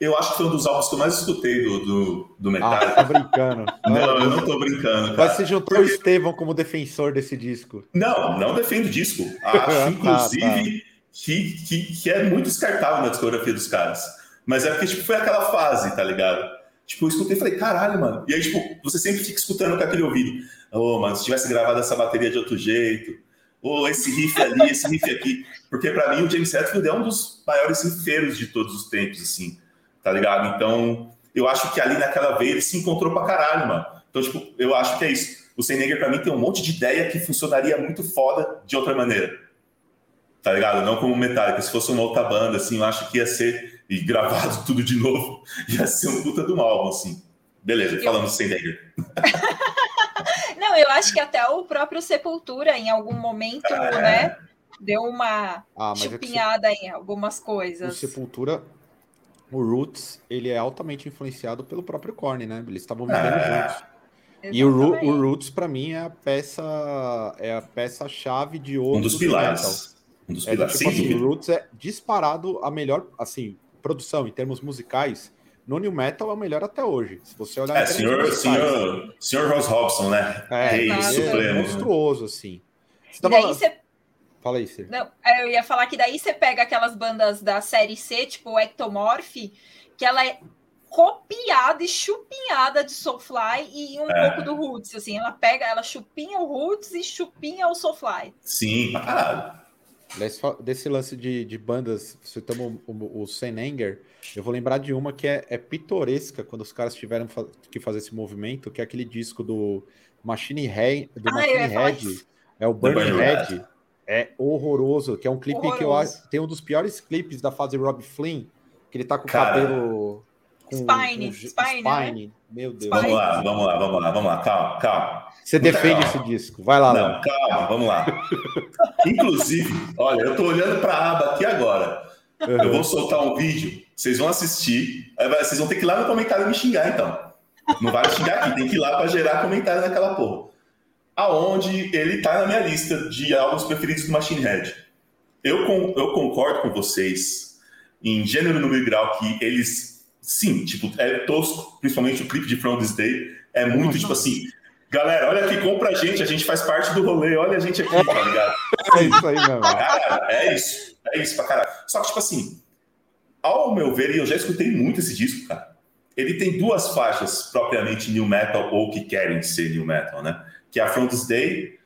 [SPEAKER 3] eu acho que foi um dos álbuns que eu mais escutei do, do, do Metallica. Ah,
[SPEAKER 1] tá brincando.
[SPEAKER 3] Não, eu não tô brincando.
[SPEAKER 1] Cara. Mas você juntou o Estevão como defensor desse disco.
[SPEAKER 3] Não, não defendo o disco. Acho, ah, inclusive, tá. Que, que, que é muito descartável na discografia dos caras. Mas é porque, tipo, foi aquela fase, tá ligado? Tipo, eu escutei e falei, caralho, mano. E aí, tipo, você sempre fica escutando com aquele ouvido. Ô, oh, mano, se tivesse gravado essa bateria de outro jeito. Ou oh, esse riff ali, esse riff aqui. Porque para mim o James Hetfield é um dos maiores riffeiros de todos os tempos, assim. Tá ligado? Então, eu acho que ali naquela vez ele se encontrou pra caralho, mano. Então, tipo, eu acho que é isso. O Senegger, pra mim, tem um monte de ideia que funcionaria muito foda de outra maneira. Tá ligado? Não como Metallica. Se fosse uma outra banda, assim, eu acho que ia ser e gravado tudo de novo, ia ser um puta do álbum, assim. Beleza, falando eu... sem negra.
[SPEAKER 2] Não, eu acho que até o próprio Sepultura, em algum momento, é... né, deu uma ah, é chupinhada é em algumas coisas.
[SPEAKER 1] O Sepultura, o Roots, ele é altamente influenciado pelo próprio Korn, né? Eles estavam vivendo é... juntos. Exatamente. E o, o Roots, para mim, é a peça é a peça-chave de ouro.
[SPEAKER 3] Um dos pilares. Um dos
[SPEAKER 1] é, pilares. Tipo, assim, o Roots é disparado a melhor, assim, produção, em termos musicais, no New Metal é o melhor até hoje. Se você olhar.
[SPEAKER 3] É, senhor, senhor, senhor Ross Robson, né?
[SPEAKER 1] É, Rei é, Supremo. É monstruoso, assim.
[SPEAKER 2] Você tava... daí você...
[SPEAKER 1] Fala aí, Cê.
[SPEAKER 2] Não, é, eu ia falar que daí você pega aquelas bandas da série C, tipo o Ectomorph, que ela é copiada e chupinhada de Soulfly e um é. pouco do Roots, assim, ela pega, ela chupinha o Roots e chupinha o Soulfly.
[SPEAKER 3] Sim, caralho.
[SPEAKER 1] Desse, desse lance de, de bandas, citamos o, o, o Senenger, eu vou lembrar de uma que é, é pitoresca quando os caras tiveram que fazer esse movimento, que é aquele disco do Machine Head, do ah, Machine Head, é o Burning Head, é horroroso, que é um clipe horroroso. que eu acho tem um dos piores clipes da fase Rob Flynn, que ele tá com o cabelo
[SPEAKER 2] com, Spine, com, Spine, Spine.
[SPEAKER 1] Né? Meu Deus.
[SPEAKER 3] Vamos lá, vamos lá, vamos lá, vamos lá, calma, calma.
[SPEAKER 1] Você defende calma. esse disco, vai lá.
[SPEAKER 3] Não, calma, vamos lá. Inclusive, olha, eu tô olhando para a aba aqui agora. Uhum. Eu vou soltar um vídeo, vocês vão assistir, vocês vão ter que ir lá no comentário me xingar, então. Não vai xingar aqui, tem que ir lá para gerar comentário naquela porra. Aonde ele tá na minha lista de álbuns preferidos do Machine Head. Eu, com, eu concordo com vocês em gênero, número e grau que eles sim, tipo, é tosco, principalmente o clipe de From This Day. É muito, Nossa. tipo assim, galera, olha aqui, compra a gente, a gente faz parte do rolê, olha a gente aqui, tá ligado?
[SPEAKER 1] É isso aí, meu
[SPEAKER 3] Cara, é isso, é isso pra caralho. Só que, tipo assim, ao meu ver, e eu já escutei muito esse disco, cara, ele tem duas faixas propriamente new metal ou que querem ser new metal, né? Que é a From This Day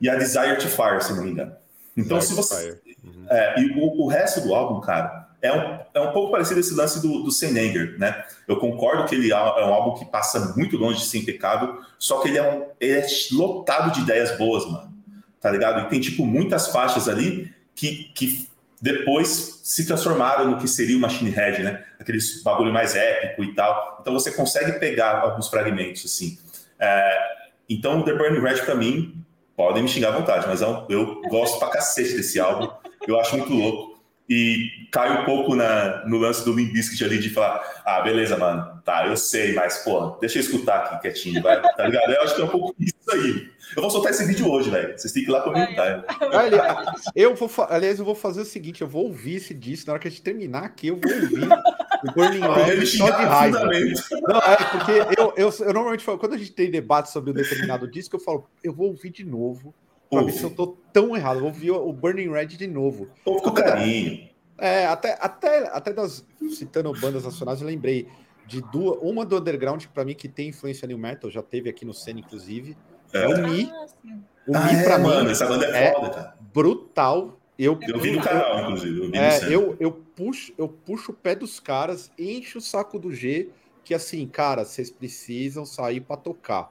[SPEAKER 3] e a Desire to Fire, se não me engano. Então, Desire se você. Uhum. É, e o, o resto do álbum, cara é um, é um pouco parecido esse lance do, do Senenger, né? Eu concordo que ele é, é um álbum que passa muito longe de ser impecável, só que ele é, um, ele é lotado de ideias boas, mano. Tá ligado? E tem, tipo, muitas faixas ali que, que depois se transformaram no que seria o Machine Head, né? Aqueles bagulho mais épico e tal. Então você consegue pegar alguns fragmentos, assim. É, então, The Burning Red, para mim, podem me xingar à vontade, mas eu, é eu gosto pra cacete desse álbum. Eu acho muito louco e cai um pouco na, no lance do Limp Bizkit ali de falar, ah, beleza, mano, tá, eu sei, mas, pô, deixa eu escutar aqui quietinho, vai, tá ligado? Eu acho que é um pouco isso aí. Eu vou soltar esse vídeo hoje, velho, vocês têm que ir lá comentar.
[SPEAKER 1] Aliás, eu vou, aliás, eu vou fazer o seguinte, eu vou ouvir esse disco, na hora que a gente terminar aqui, eu vou ouvir o Burning Red só de raiva. Não, é, porque eu, eu, eu normalmente falo, quando a gente tem debate sobre um determinado disco, eu falo, eu vou ouvir de novo, Pra ver se eu tô tão errado. Vou ouvir o Burning Red de novo.
[SPEAKER 3] Ouve com carinho.
[SPEAKER 1] É, até, até, até das, citando bandas nacionais, eu lembrei de duas. Uma do Underground, que pra mim, que tem influência new metal, já teve aqui no Cena, inclusive. É, é o Mi. Ah,
[SPEAKER 3] o ah, Mi, pra é, mim, mano, essa banda é, é foda, cara.
[SPEAKER 1] Brutal. Eu,
[SPEAKER 3] eu vi no canal, inclusive. Eu,
[SPEAKER 1] é, eu, eu, puxo, eu puxo o pé dos caras, encho o saco do G, que assim, cara, vocês precisam sair para tocar.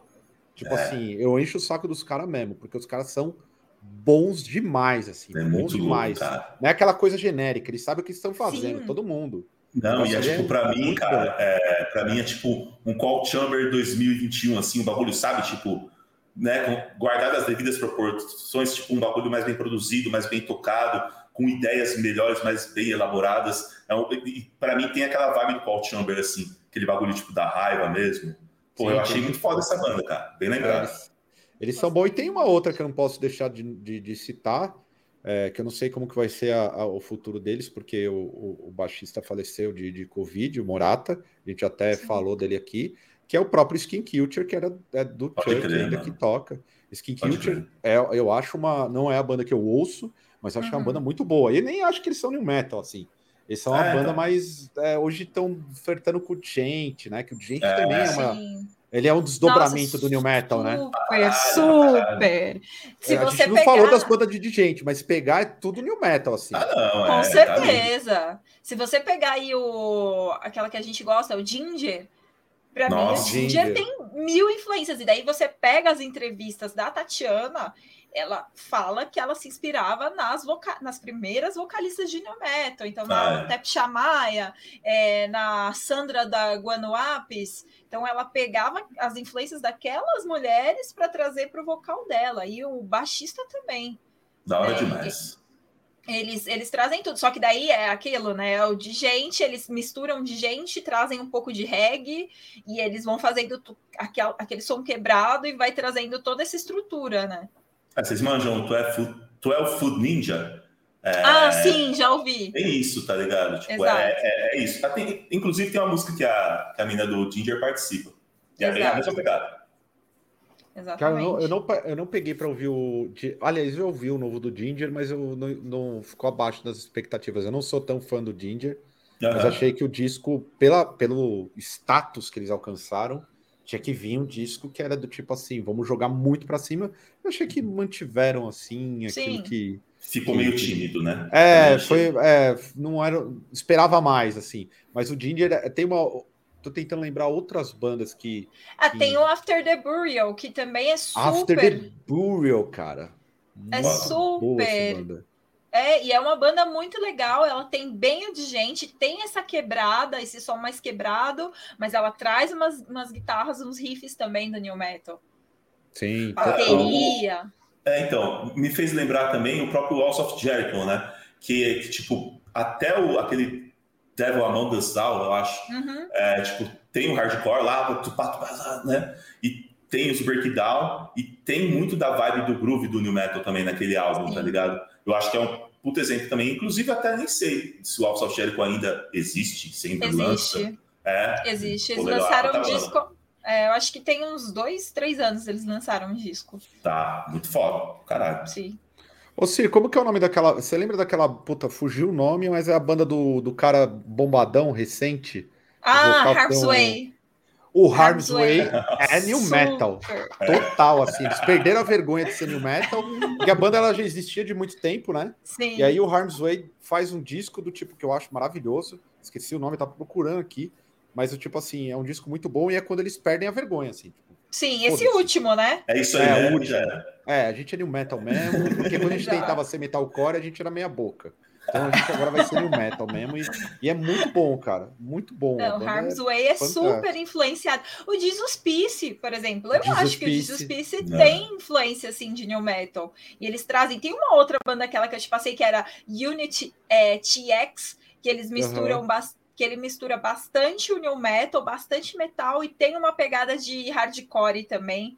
[SPEAKER 1] Tipo é. assim, eu encho o saco dos caras mesmo, porque os caras são bons demais, assim, é bons demais. Louco, Não é aquela coisa genérica, eles sabem o que estão fazendo, Sim. todo mundo.
[SPEAKER 3] Não, e é tipo, pra mim, cara, é, pra mim é tipo um Call Chamber 2021, assim, um bagulho, sabe? Tipo, né, guardado as devidas proporções, tipo um bagulho mais bem produzido, mais bem tocado, com ideias melhores, mais bem elaboradas. É um, pra mim tem aquela vibe do Call Chamber, assim, aquele bagulho tipo da raiva mesmo. Pô, Sim, eu achei muito foda essa banda, cara. Bem lembrado. Eles,
[SPEAKER 1] eles são bons. E tem uma outra que eu não posso deixar de, de, de citar, é, que eu não sei como que vai ser a, a, o futuro deles, porque o, o, o baixista faleceu de, de Covid, o Morata. A gente até Sim. falou dele aqui. Que é o próprio Skin Culture, que era é do Pode Chuck crer, ainda mano. que toca. Skin Pode Culture, é, eu acho uma. Não é a banda que eu ouço, mas acho uhum. que é uma banda muito boa. E nem acho que eles são new metal, assim. Eles são uma é, banda mais. É, hoje estão flertando com o Gente, né? Que o Gente é, também é uma. Ele é um desdobramento Nossa, do New Metal,
[SPEAKER 2] super,
[SPEAKER 1] né?
[SPEAKER 2] Super, super. Se
[SPEAKER 1] é, a gente não pegar... falou das bandas de, de, gente, mas pegar é tudo New Metal, assim.
[SPEAKER 3] Ah, não,
[SPEAKER 2] Com é, certeza. Tá Se você pegar aí o... aquela que a gente gosta, o Ginger, Pra Nossa, mim, o Ginger, Ginger tem mil influências. E daí você pega as entrevistas da Tatiana ela fala que ela se inspirava nas, voca nas primeiras vocalistas de New Metal, então na ah, é. Tep Chamaya, é, na Sandra da Guanuapis, então ela pegava as influências daquelas mulheres para trazer para o vocal dela, e o baixista também.
[SPEAKER 3] Da hora é, demais.
[SPEAKER 2] Eles, eles trazem tudo, só que daí é aquilo, né? O de gente, eles misturam de gente, trazem um pouco de reggae e eles vão fazendo aquele, aquele som quebrado e vai trazendo toda essa estrutura, né?
[SPEAKER 3] É, vocês manjam o 12 Food, Food Ninja?
[SPEAKER 2] É, ah, sim, já ouvi.
[SPEAKER 3] É isso, tá ligado? Tipo, é, é, é, isso. Ah, tem, inclusive tem uma música que a, que a mina do Ginger participa. E é a mesma pegada.
[SPEAKER 2] Exatamente.
[SPEAKER 1] Cara, eu não, eu não, eu não peguei para ouvir o. Aliás, eu ouvi o novo do Ginger, mas eu não, não ficou abaixo das expectativas. Eu não sou tão fã do Ginger, uhum. mas achei que o disco, pela, pelo status que eles alcançaram, tinha que vir um disco que era do tipo assim, vamos jogar muito para cima. Eu achei que mantiveram assim aquilo Sim. que
[SPEAKER 3] ficou meio tímido, né?
[SPEAKER 1] É, foi, é, não era, esperava mais assim. Mas o Ginger é, tem uma tô tentando lembrar outras bandas que,
[SPEAKER 2] Ah, que... tem o After the Burial, que também é super
[SPEAKER 1] After the Burial, cara.
[SPEAKER 2] É super. É, e é uma banda muito legal, ela tem bem de gente, tem essa quebrada, esse som mais quebrado, mas ela traz umas, umas guitarras, uns riffs também do new metal.
[SPEAKER 1] Sim.
[SPEAKER 2] Bateria.
[SPEAKER 3] É, então, me fez lembrar também o próprio Walls of Jericho, né? Que, que tipo, até o, aquele Devil Among Us eu acho,
[SPEAKER 2] uhum.
[SPEAKER 3] é, tipo, tem o hardcore lá, né? E tem os breakdown, e tem muito da vibe do groove do new metal também naquele álbum, tá Sim. tá ligado? Eu acho que é um puto exemplo também. Inclusive, até nem sei se o of Jericho ainda existe, sempre existe. lança.
[SPEAKER 2] É, existe. Eles lançaram um disco. É, eu acho que tem uns dois, três anos eles lançaram um disco.
[SPEAKER 3] Tá, muito foda. Caralho.
[SPEAKER 2] Sim.
[SPEAKER 1] Ô, Ciro, como que é o nome daquela. Você lembra daquela. Puta, fugiu o nome, mas é a banda do, do cara bombadão recente?
[SPEAKER 2] Ah, Harpsway.
[SPEAKER 1] O Harm's Way é new metal. Total, assim. Eles perderam a vergonha de ser new metal, porque a banda ela já existia de muito tempo, né?
[SPEAKER 2] Sim.
[SPEAKER 1] E aí o Harm's Way faz um disco do tipo que eu acho maravilhoso. Esqueci o nome, tá procurando aqui. Mas o tipo assim, é um disco muito bom e é quando eles perdem a vergonha, assim.
[SPEAKER 2] Sim, esse último, né?
[SPEAKER 3] É isso aí,
[SPEAKER 1] é,
[SPEAKER 3] né?
[SPEAKER 1] o último. É, a gente é new metal mesmo, porque quando a gente tentava ser metalcore, a gente era meia boca. Então a gente agora vai ser new metal mesmo. E, e é muito bom, cara. Muito bom.
[SPEAKER 2] Não, Harm's Way é super influenciado. O Jesus Peace, por exemplo, eu Jesus acho que Peace. o Jesus Peace Não. tem influência assim de new metal. E eles trazem. Tem uma outra banda aquela que eu te passei que era Unity é, TX, que eles misturam uhum. bastante que ele mistura bastante o new metal, bastante metal e tem uma pegada de hardcore também,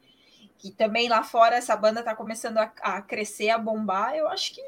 [SPEAKER 2] que também lá fora essa banda tá começando a, a crescer, a bombar. Eu acho que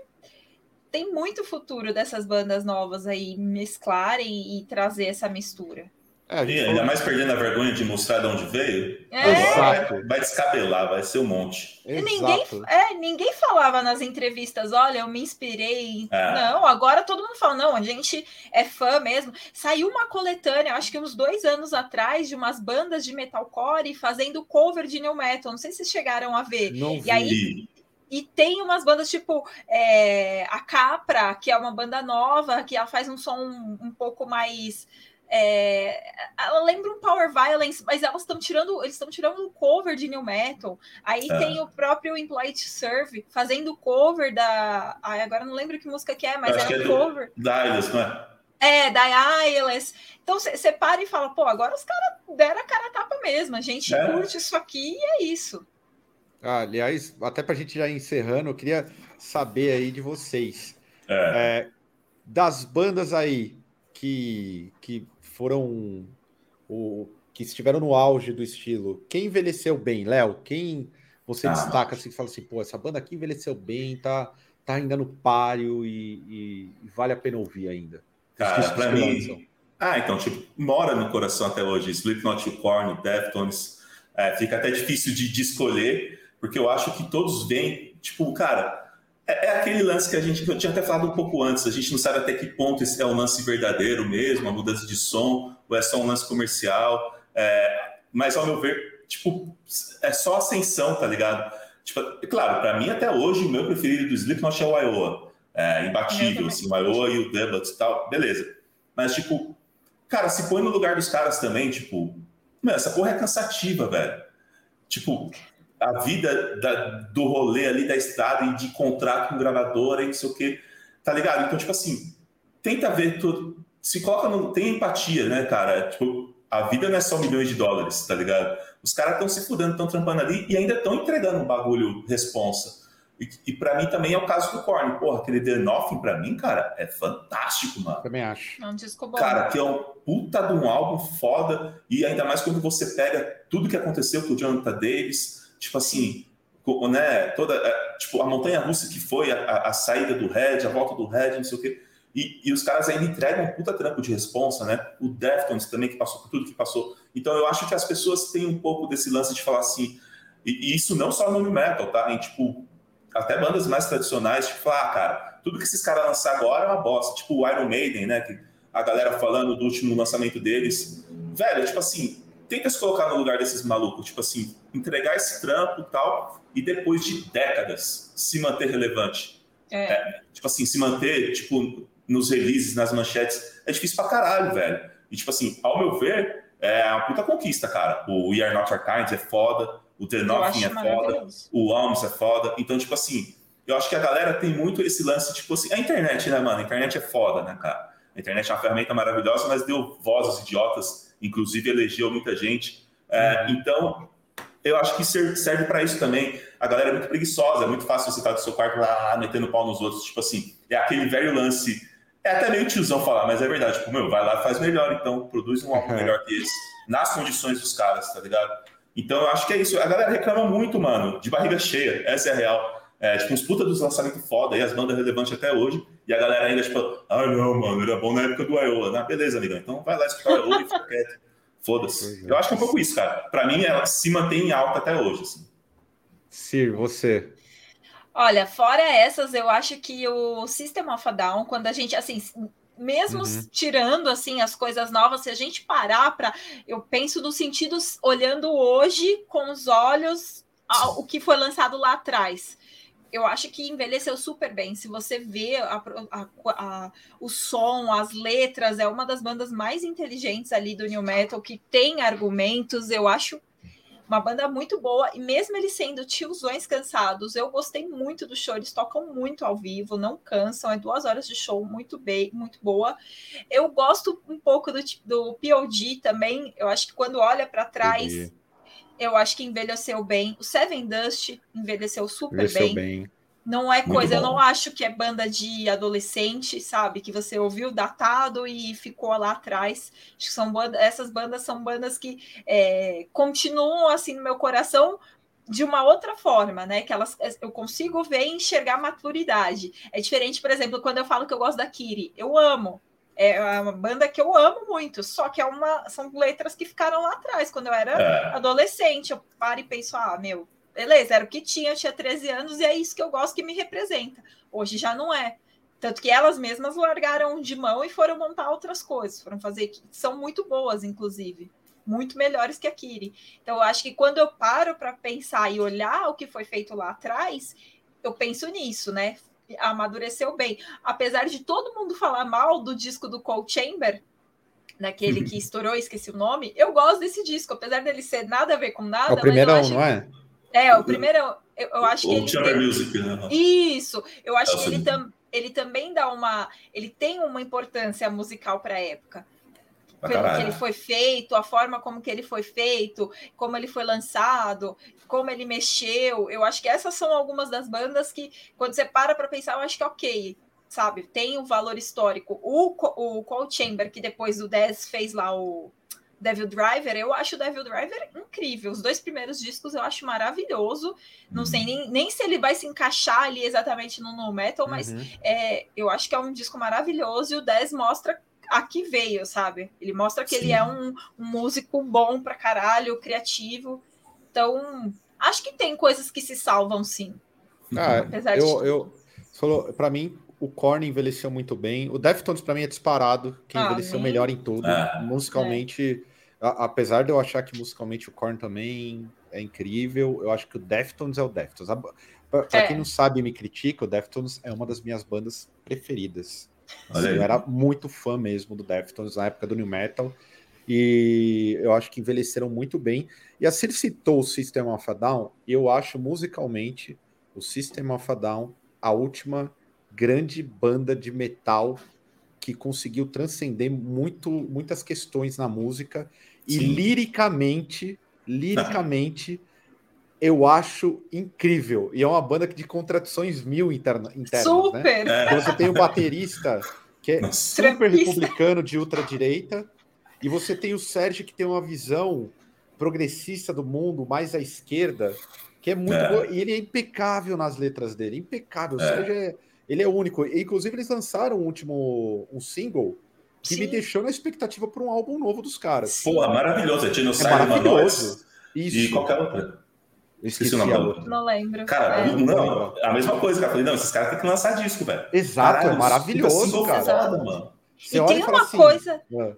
[SPEAKER 2] tem muito futuro dessas bandas novas aí mesclarem e trazer essa mistura.
[SPEAKER 3] É, e ainda mais perdendo a vergonha de mostrar de onde veio.
[SPEAKER 2] É.
[SPEAKER 3] Vai, vai, descabelar, vai ser um monte.
[SPEAKER 2] Ninguém, é, ninguém falava nas entrevistas, olha, eu me inspirei. É. Não, agora todo mundo fala, não, a gente é fã mesmo. Saiu uma coletânea, acho que uns dois anos atrás, de umas bandas de metalcore fazendo cover de new metal. Não sei se vocês chegaram a ver.
[SPEAKER 1] Não
[SPEAKER 2] e
[SPEAKER 1] vi.
[SPEAKER 2] aí e tem umas bandas tipo é, a Capra, que é uma banda nova, que ela faz um som um pouco mais. É, ela lembra um Power Violence, mas elas estão tirando, eles estão tirando um cover de new metal. Aí é. tem o próprio Employed Serve fazendo cover da. Ai, agora não lembro que música que é, mas é um é cover.
[SPEAKER 3] Da Idols, não é?
[SPEAKER 2] É, da Idols. Então você para e fala, pô, agora os caras deram a cara a tapa mesmo. A gente é. curte isso aqui e é isso.
[SPEAKER 1] Ah, aliás, até para a gente já encerrando, eu queria saber aí de vocês.
[SPEAKER 3] É.
[SPEAKER 1] É, das bandas aí que, que foram. O, que estiveram no auge do estilo, quem envelheceu bem, Léo? Quem você ah, destaca assim, fala assim, pô, essa banda aqui envelheceu bem, tá, tá ainda no páreo e, e, e vale a pena ouvir ainda?
[SPEAKER 3] Cara, para mim. Ah, então, tipo, mora no coração até hoje. Slipknot, Korn, Deftones. É, fica até difícil de, de escolher, porque eu acho que todos vêm, tipo, cara, é, é, aquele lance que a gente, que eu tinha até falado um pouco antes, a gente não sabe até que ponto esse é um lance verdadeiro mesmo, a mudança de som, ou é só um lance comercial, é, mas ao meu ver, tipo, é só ascensão, tá ligado? Tipo, claro, para mim até hoje o meu preferido do Slipknot é o Iowa, é, imbatível, assim, o Iowa e o Debut e tal, beleza. Mas, tipo, cara, se põe no lugar dos caras também, tipo, essa porra é cansativa, velho. Tipo, a vida da, do rolê ali da estrada e de contrato com gravadora e não sei o que, tá ligado? Então, tipo assim, tenta ver tudo, se coloca, no, tem empatia, né, cara? Tipo, a vida não é só milhões de dólares, tá ligado? Os caras estão se fudendo, estão trampando ali e ainda estão entregando um bagulho responsa. E, e para mim também é o caso do Korn. Porra, aquele The Nothing pra mim, cara, é fantástico, mano.
[SPEAKER 1] Também acho.
[SPEAKER 2] É um disco bom.
[SPEAKER 3] Cara, que é um puta de um álbum foda. E ainda mais quando você pega tudo que aconteceu com o Jonathan Davis tipo assim, né, toda, é, tipo, a montanha russa que foi a, a, saída do Red, a volta do Red, não sei o quê. E, e os caras ainda entregam um puta trampo de responsa, né? O Deftones também, que passou por tudo que passou. Então eu acho que as pessoas têm um pouco desse lance de falar assim, e, e isso não só no metal, tá? Em, tipo, até bandas mais tradicionais, tipo, ah, cara, tudo que esses caras lançaram agora é uma bosta. Tipo o Iron Maiden, né? Que a galera falando do último lançamento deles. Velho, tipo assim, tenta se colocar no lugar desses malucos, tipo assim, entregar esse trampo e tal, e depois de décadas se manter relevante.
[SPEAKER 2] É.
[SPEAKER 3] É, tipo assim, se manter, tipo, nos releases, nas manchetes, é difícil pra caralho, velho. E, tipo assim, ao meu ver, é uma puta conquista, cara. O We Are Not Our Kind é foda, o The Nothing é foda, o Alms é foda. Então, tipo assim, eu acho que a galera tem muito esse lance, tipo assim, a internet, né, mano? A internet é foda, né, cara? A internet é uma ferramenta maravilhosa, mas deu voz aos idiotas inclusive elegeu muita gente. É, uhum. então, eu acho que serve para isso também. A galera é muito preguiçosa, é muito fácil você estar do seu quarto lá metendo pau nos outros. Tipo assim, é aquele velho lance. É até meio tiozão falar, mas é verdade. Tipo, meu, vai lá faz melhor, então produz um álbum uhum. melhor que esse, nas condições dos caras, tá ligado? Então eu acho que é isso. A galera reclama muito, mano, de barriga cheia. Essa é a real. É, tipo, uns puta dos lançamentos foda aí, as bandas relevantes até hoje, e a galera ainda, tipo, ah, não, mano, era bom na época do Iowa. Ah, beleza, amiga, então vai lá escutar o Iowa e fica quieto. Foda-se. É. Eu acho que é um pouco isso, cara. Pra mim, ela se mantém em alta até hoje, assim.
[SPEAKER 1] Sir, você.
[SPEAKER 2] Olha, fora essas, eu acho que o System of a Down, quando a gente, assim, mesmo uhum. tirando assim as coisas novas, se a gente parar para, eu penso no sentido olhando hoje com os olhos ao, o que foi lançado lá atrás. Eu acho que envelheceu super bem. Se você vê a, a, a, o som, as letras, é uma das bandas mais inteligentes ali do New Metal, que tem argumentos. Eu acho uma banda muito boa, e mesmo eles sendo tiozões cansados, eu gostei muito do show, eles tocam muito ao vivo, não cansam, é duas horas de show muito bem, muito boa. Eu gosto um pouco do, do POD também, eu acho que quando olha para trás, eu acho que envelheceu bem. O Seven Dust envelheceu super envelheceu bem. bem. Não é coisa, eu não acho que é banda de adolescente, sabe? Que você ouviu datado e ficou lá atrás. Acho que são bandas, essas bandas são bandas que é, continuam assim no meu coração de uma outra forma, né? Que elas eu consigo ver e enxergar maturidade. É diferente, por exemplo, quando eu falo que eu gosto da Kiri, eu amo. É uma banda que eu amo muito, só que é uma, são letras que ficaram lá atrás, quando eu era é. adolescente. Eu paro e penso, ah, meu, beleza, era o que tinha, eu tinha 13 anos e é isso que eu gosto que me representa. Hoje já não é. Tanto que elas mesmas largaram de mão e foram montar outras coisas, foram fazer que são muito boas, inclusive, muito melhores que a Kiri. Então, eu acho que quando eu paro para pensar e olhar o que foi feito lá atrás, eu penso nisso, né? Amadureceu bem. Apesar de todo mundo falar mal do disco do Cold Chamber, naquele que estourou, esqueci o nome, eu gosto desse disco, apesar dele ser nada a ver com nada.
[SPEAKER 1] É o primeiro, acho... não é?
[SPEAKER 2] É, o primeiro, eu, eu acho que.
[SPEAKER 3] O
[SPEAKER 2] tem...
[SPEAKER 3] Music, né?
[SPEAKER 2] Isso, eu acho que ele, tam, ele também dá uma. Ele tem uma importância musical para a época. Pelo que ele foi feito, a forma como que ele foi feito, como ele foi lançado, como ele mexeu. Eu acho que essas são algumas das bandas que, quando você para para pensar, eu acho que é ok, sabe? Tem o um valor histórico. O, o Cold Chamber, que depois o 10 fez lá o Devil Driver, eu acho o Devil Driver incrível. Os dois primeiros discos eu acho maravilhoso. Não uhum. sei nem, nem se ele vai se encaixar ali exatamente no no metal, mas uhum. é, eu acho que é um disco maravilhoso e o 10 mostra a que veio, sabe? Ele mostra que Sim. ele é um, um, músico bom pra caralho, criativo. Então, acho que tem coisas que se salvam sim.
[SPEAKER 1] Ah, apesar eu, de... eu falou, para mim, o Korn envelheceu muito bem. O Deftones, para mim, é disparado. Quem ah, envelheceu melhor em tudo. É. Musicalmente, a, apesar de eu achar que musicalmente o Korn também é incrível, eu acho que o Deftones é o Deftones. Para é. quem não sabe me critica, o Deftones é uma das minhas bandas preferidas. Eu era muito fã mesmo do Deftones na época do New Metal. E eu acho que envelheceram muito bem. E assim ele citou o System of a Down, eu acho musicalmente o System of a Down a última grande banda de metal que conseguiu transcender muito, muitas questões na música e Sim. liricamente, liricamente, eu acho incrível. E é uma banda de contradições mil interna, internas, né? super. né? É. Você tem o baterista que é Nossa. super republicano de ultradireita, e você tem o Sérgio que tem uma visão progressista do mundo, mais à esquerda, que é muito é. boa, e ele é impecável nas letras dele, impecável. O é. Sérgio é ele é único. E, inclusive, eles lançaram um último um single que Sim. me deixou na expectativa para um álbum novo dos caras.
[SPEAKER 3] Pô, maravilhoso. É Genocide
[SPEAKER 1] é maravilhoso. Isso.
[SPEAKER 3] E qualquer outra.
[SPEAKER 2] Eu esqueci, o nome da. Não lembro.
[SPEAKER 3] Cara, é. não, a mesma coisa, cara. Falei, não, esses caras têm que lançar disco, velho.
[SPEAKER 1] Exato, Caralho, é maravilhoso, cara. Foda,
[SPEAKER 2] mano. Você e tem uma assim, coisa. É.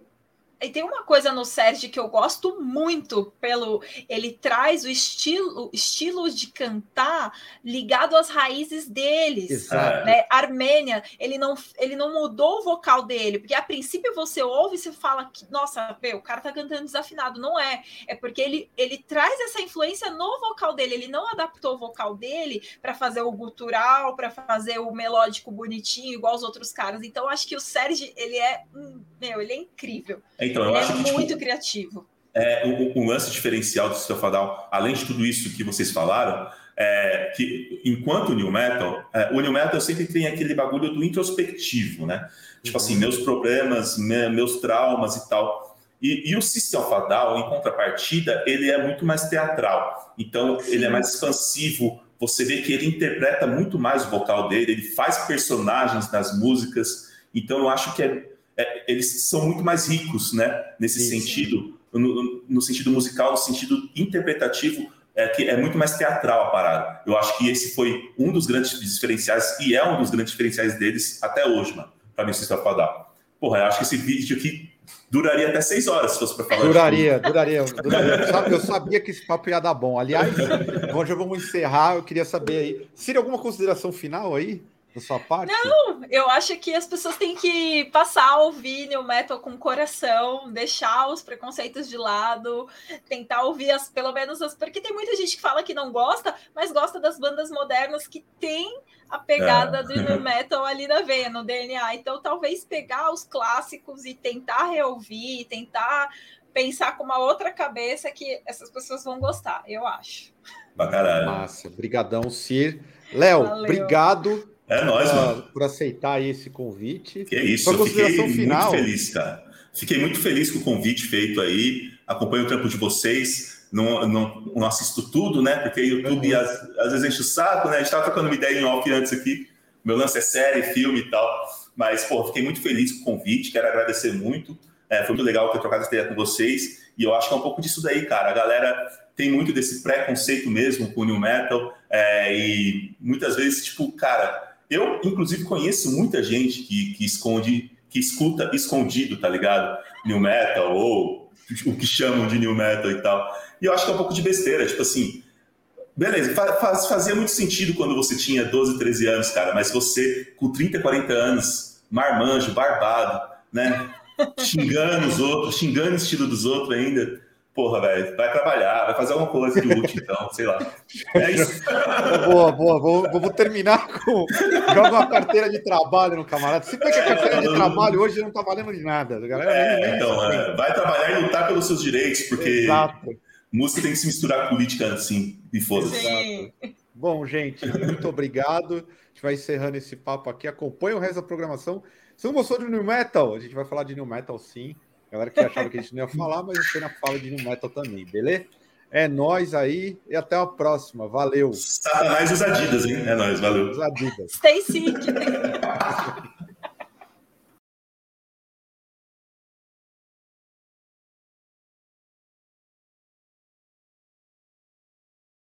[SPEAKER 2] E tem uma coisa no Sérgio que eu gosto muito pelo ele traz o estilo estilo de cantar ligado às raízes deles, Exato. né? Armênia, ele não ele não mudou o vocal dele, porque a princípio você ouve e você fala que nossa, meu, o cara tá cantando desafinado, não é? É porque ele ele traz essa influência no vocal dele, ele não adaptou o vocal dele para fazer o gutural, para fazer o melódico bonitinho igual os outros caras. Então acho que o Sérgio, ele é, meu, ele é incrível.
[SPEAKER 3] É então, eu
[SPEAKER 2] é
[SPEAKER 3] acho
[SPEAKER 2] que,
[SPEAKER 3] tipo,
[SPEAKER 2] muito criativo.
[SPEAKER 3] É, o, o, lance diferencial do System Down, além de tudo isso que vocês falaram, é que enquanto o New Metal, é, o New Metal sempre tem aquele bagulho do introspectivo, né? Tipo assim, uhum. meus problemas, me, meus traumas e tal. E, e, o System of a Down, em contrapartida, ele é muito mais teatral. Então, Sim. ele é mais expansivo. Você vê que ele interpreta muito mais o vocal dele, ele faz personagens nas músicas. Então, eu acho que é é, eles são muito mais ricos, né? Nesse Isso. sentido, no, no, sentido musical, no sentido interpretativo, é que é muito mais teatral a parada. Eu acho que esse foi um dos grandes diferenciais e é um dos grandes diferenciais deles até hoje, mano. Para mim, System of porra, eu acho que esse vídeo aqui duraria até seis horas se fosse para falar.
[SPEAKER 1] Duraria, duraria, duraria. Eu sabia que esse papo ia dar bom. Aliás, já vamos encerrar. Eu queria saber aí. Seria alguma consideração final aí? Da sua parte?
[SPEAKER 2] Não, eu acho que as pessoas têm que passar a ouvir New Metal com coração, deixar os preconceitos de lado, tentar ouvir as, pelo menos as. Porque tem muita gente que fala que não gosta, mas gosta das bandas modernas que tem a pegada é. do New Metal ali na veia, no DNA. Então, talvez pegar os clássicos e tentar reouvir, tentar pensar com uma outra cabeça que essas pessoas vão gostar, eu acho.
[SPEAKER 3] Pra caralho.
[SPEAKER 1] Massa, brigadão, Cir. Léo, obrigado
[SPEAKER 3] é nóis, mano.
[SPEAKER 1] Por aceitar esse convite.
[SPEAKER 3] Que é isso, eu fiquei final. muito feliz, cara. Fiquei muito feliz com o convite feito aí. Acompanho o trampo de vocês. Não, não, não assisto tudo, né? Porque YouTube às, às, vezes enche o saco, né? A gente tava trocando uma ideia em off antes aqui. Meu lance é série, filme e tal. Mas, pô, fiquei muito feliz com o convite. Quero agradecer muito. É, foi muito legal ter trocado essa ideia com vocês. E eu acho que é um pouco disso daí, cara. A galera tem muito desse preconceito mesmo com o New Metal. É, e muitas vezes, tipo, cara eu, inclusive, conheço muita gente que, que esconde, que escuta escondido, tá ligado? New metal ou o que chamam de new metal e tal. E eu acho que é um pouco de besteira, tipo assim, beleza, faz, fazia muito sentido quando você tinha 12, 13 anos, cara, mas você com 30, 40 anos, marmanjo, barbado, né? Xingando os outros, xingando o estilo dos outros ainda porra, velho, vai trabalhar, vai fazer alguma coisa de útil, então, sei lá. É isso.
[SPEAKER 1] boa, boa. Vou, vou terminar com. Joga uma carteira de trabalho no camarada. Se bem que a carteira de trabalho hoje não tá valendo de nada. Galera,
[SPEAKER 3] é, então, é, vai trabalhar e lutar pelos seus direitos, porque Exato. música tem que se misturar com política assim, e foda-se.
[SPEAKER 1] Bom, gente, muito obrigado. A gente vai encerrando esse papo aqui. Acompanhe o resto da programação. Se não gostou de New Metal, a gente vai falar de New Metal sim. Galera que achava que a gente não ia falar, mas a gente na fala de New Metal também, beleza? É nós aí e até a próxima. Valeu.
[SPEAKER 3] Satanás os Adidas, hein? É nós, valeu. Os
[SPEAKER 2] Adidas. Stay sick.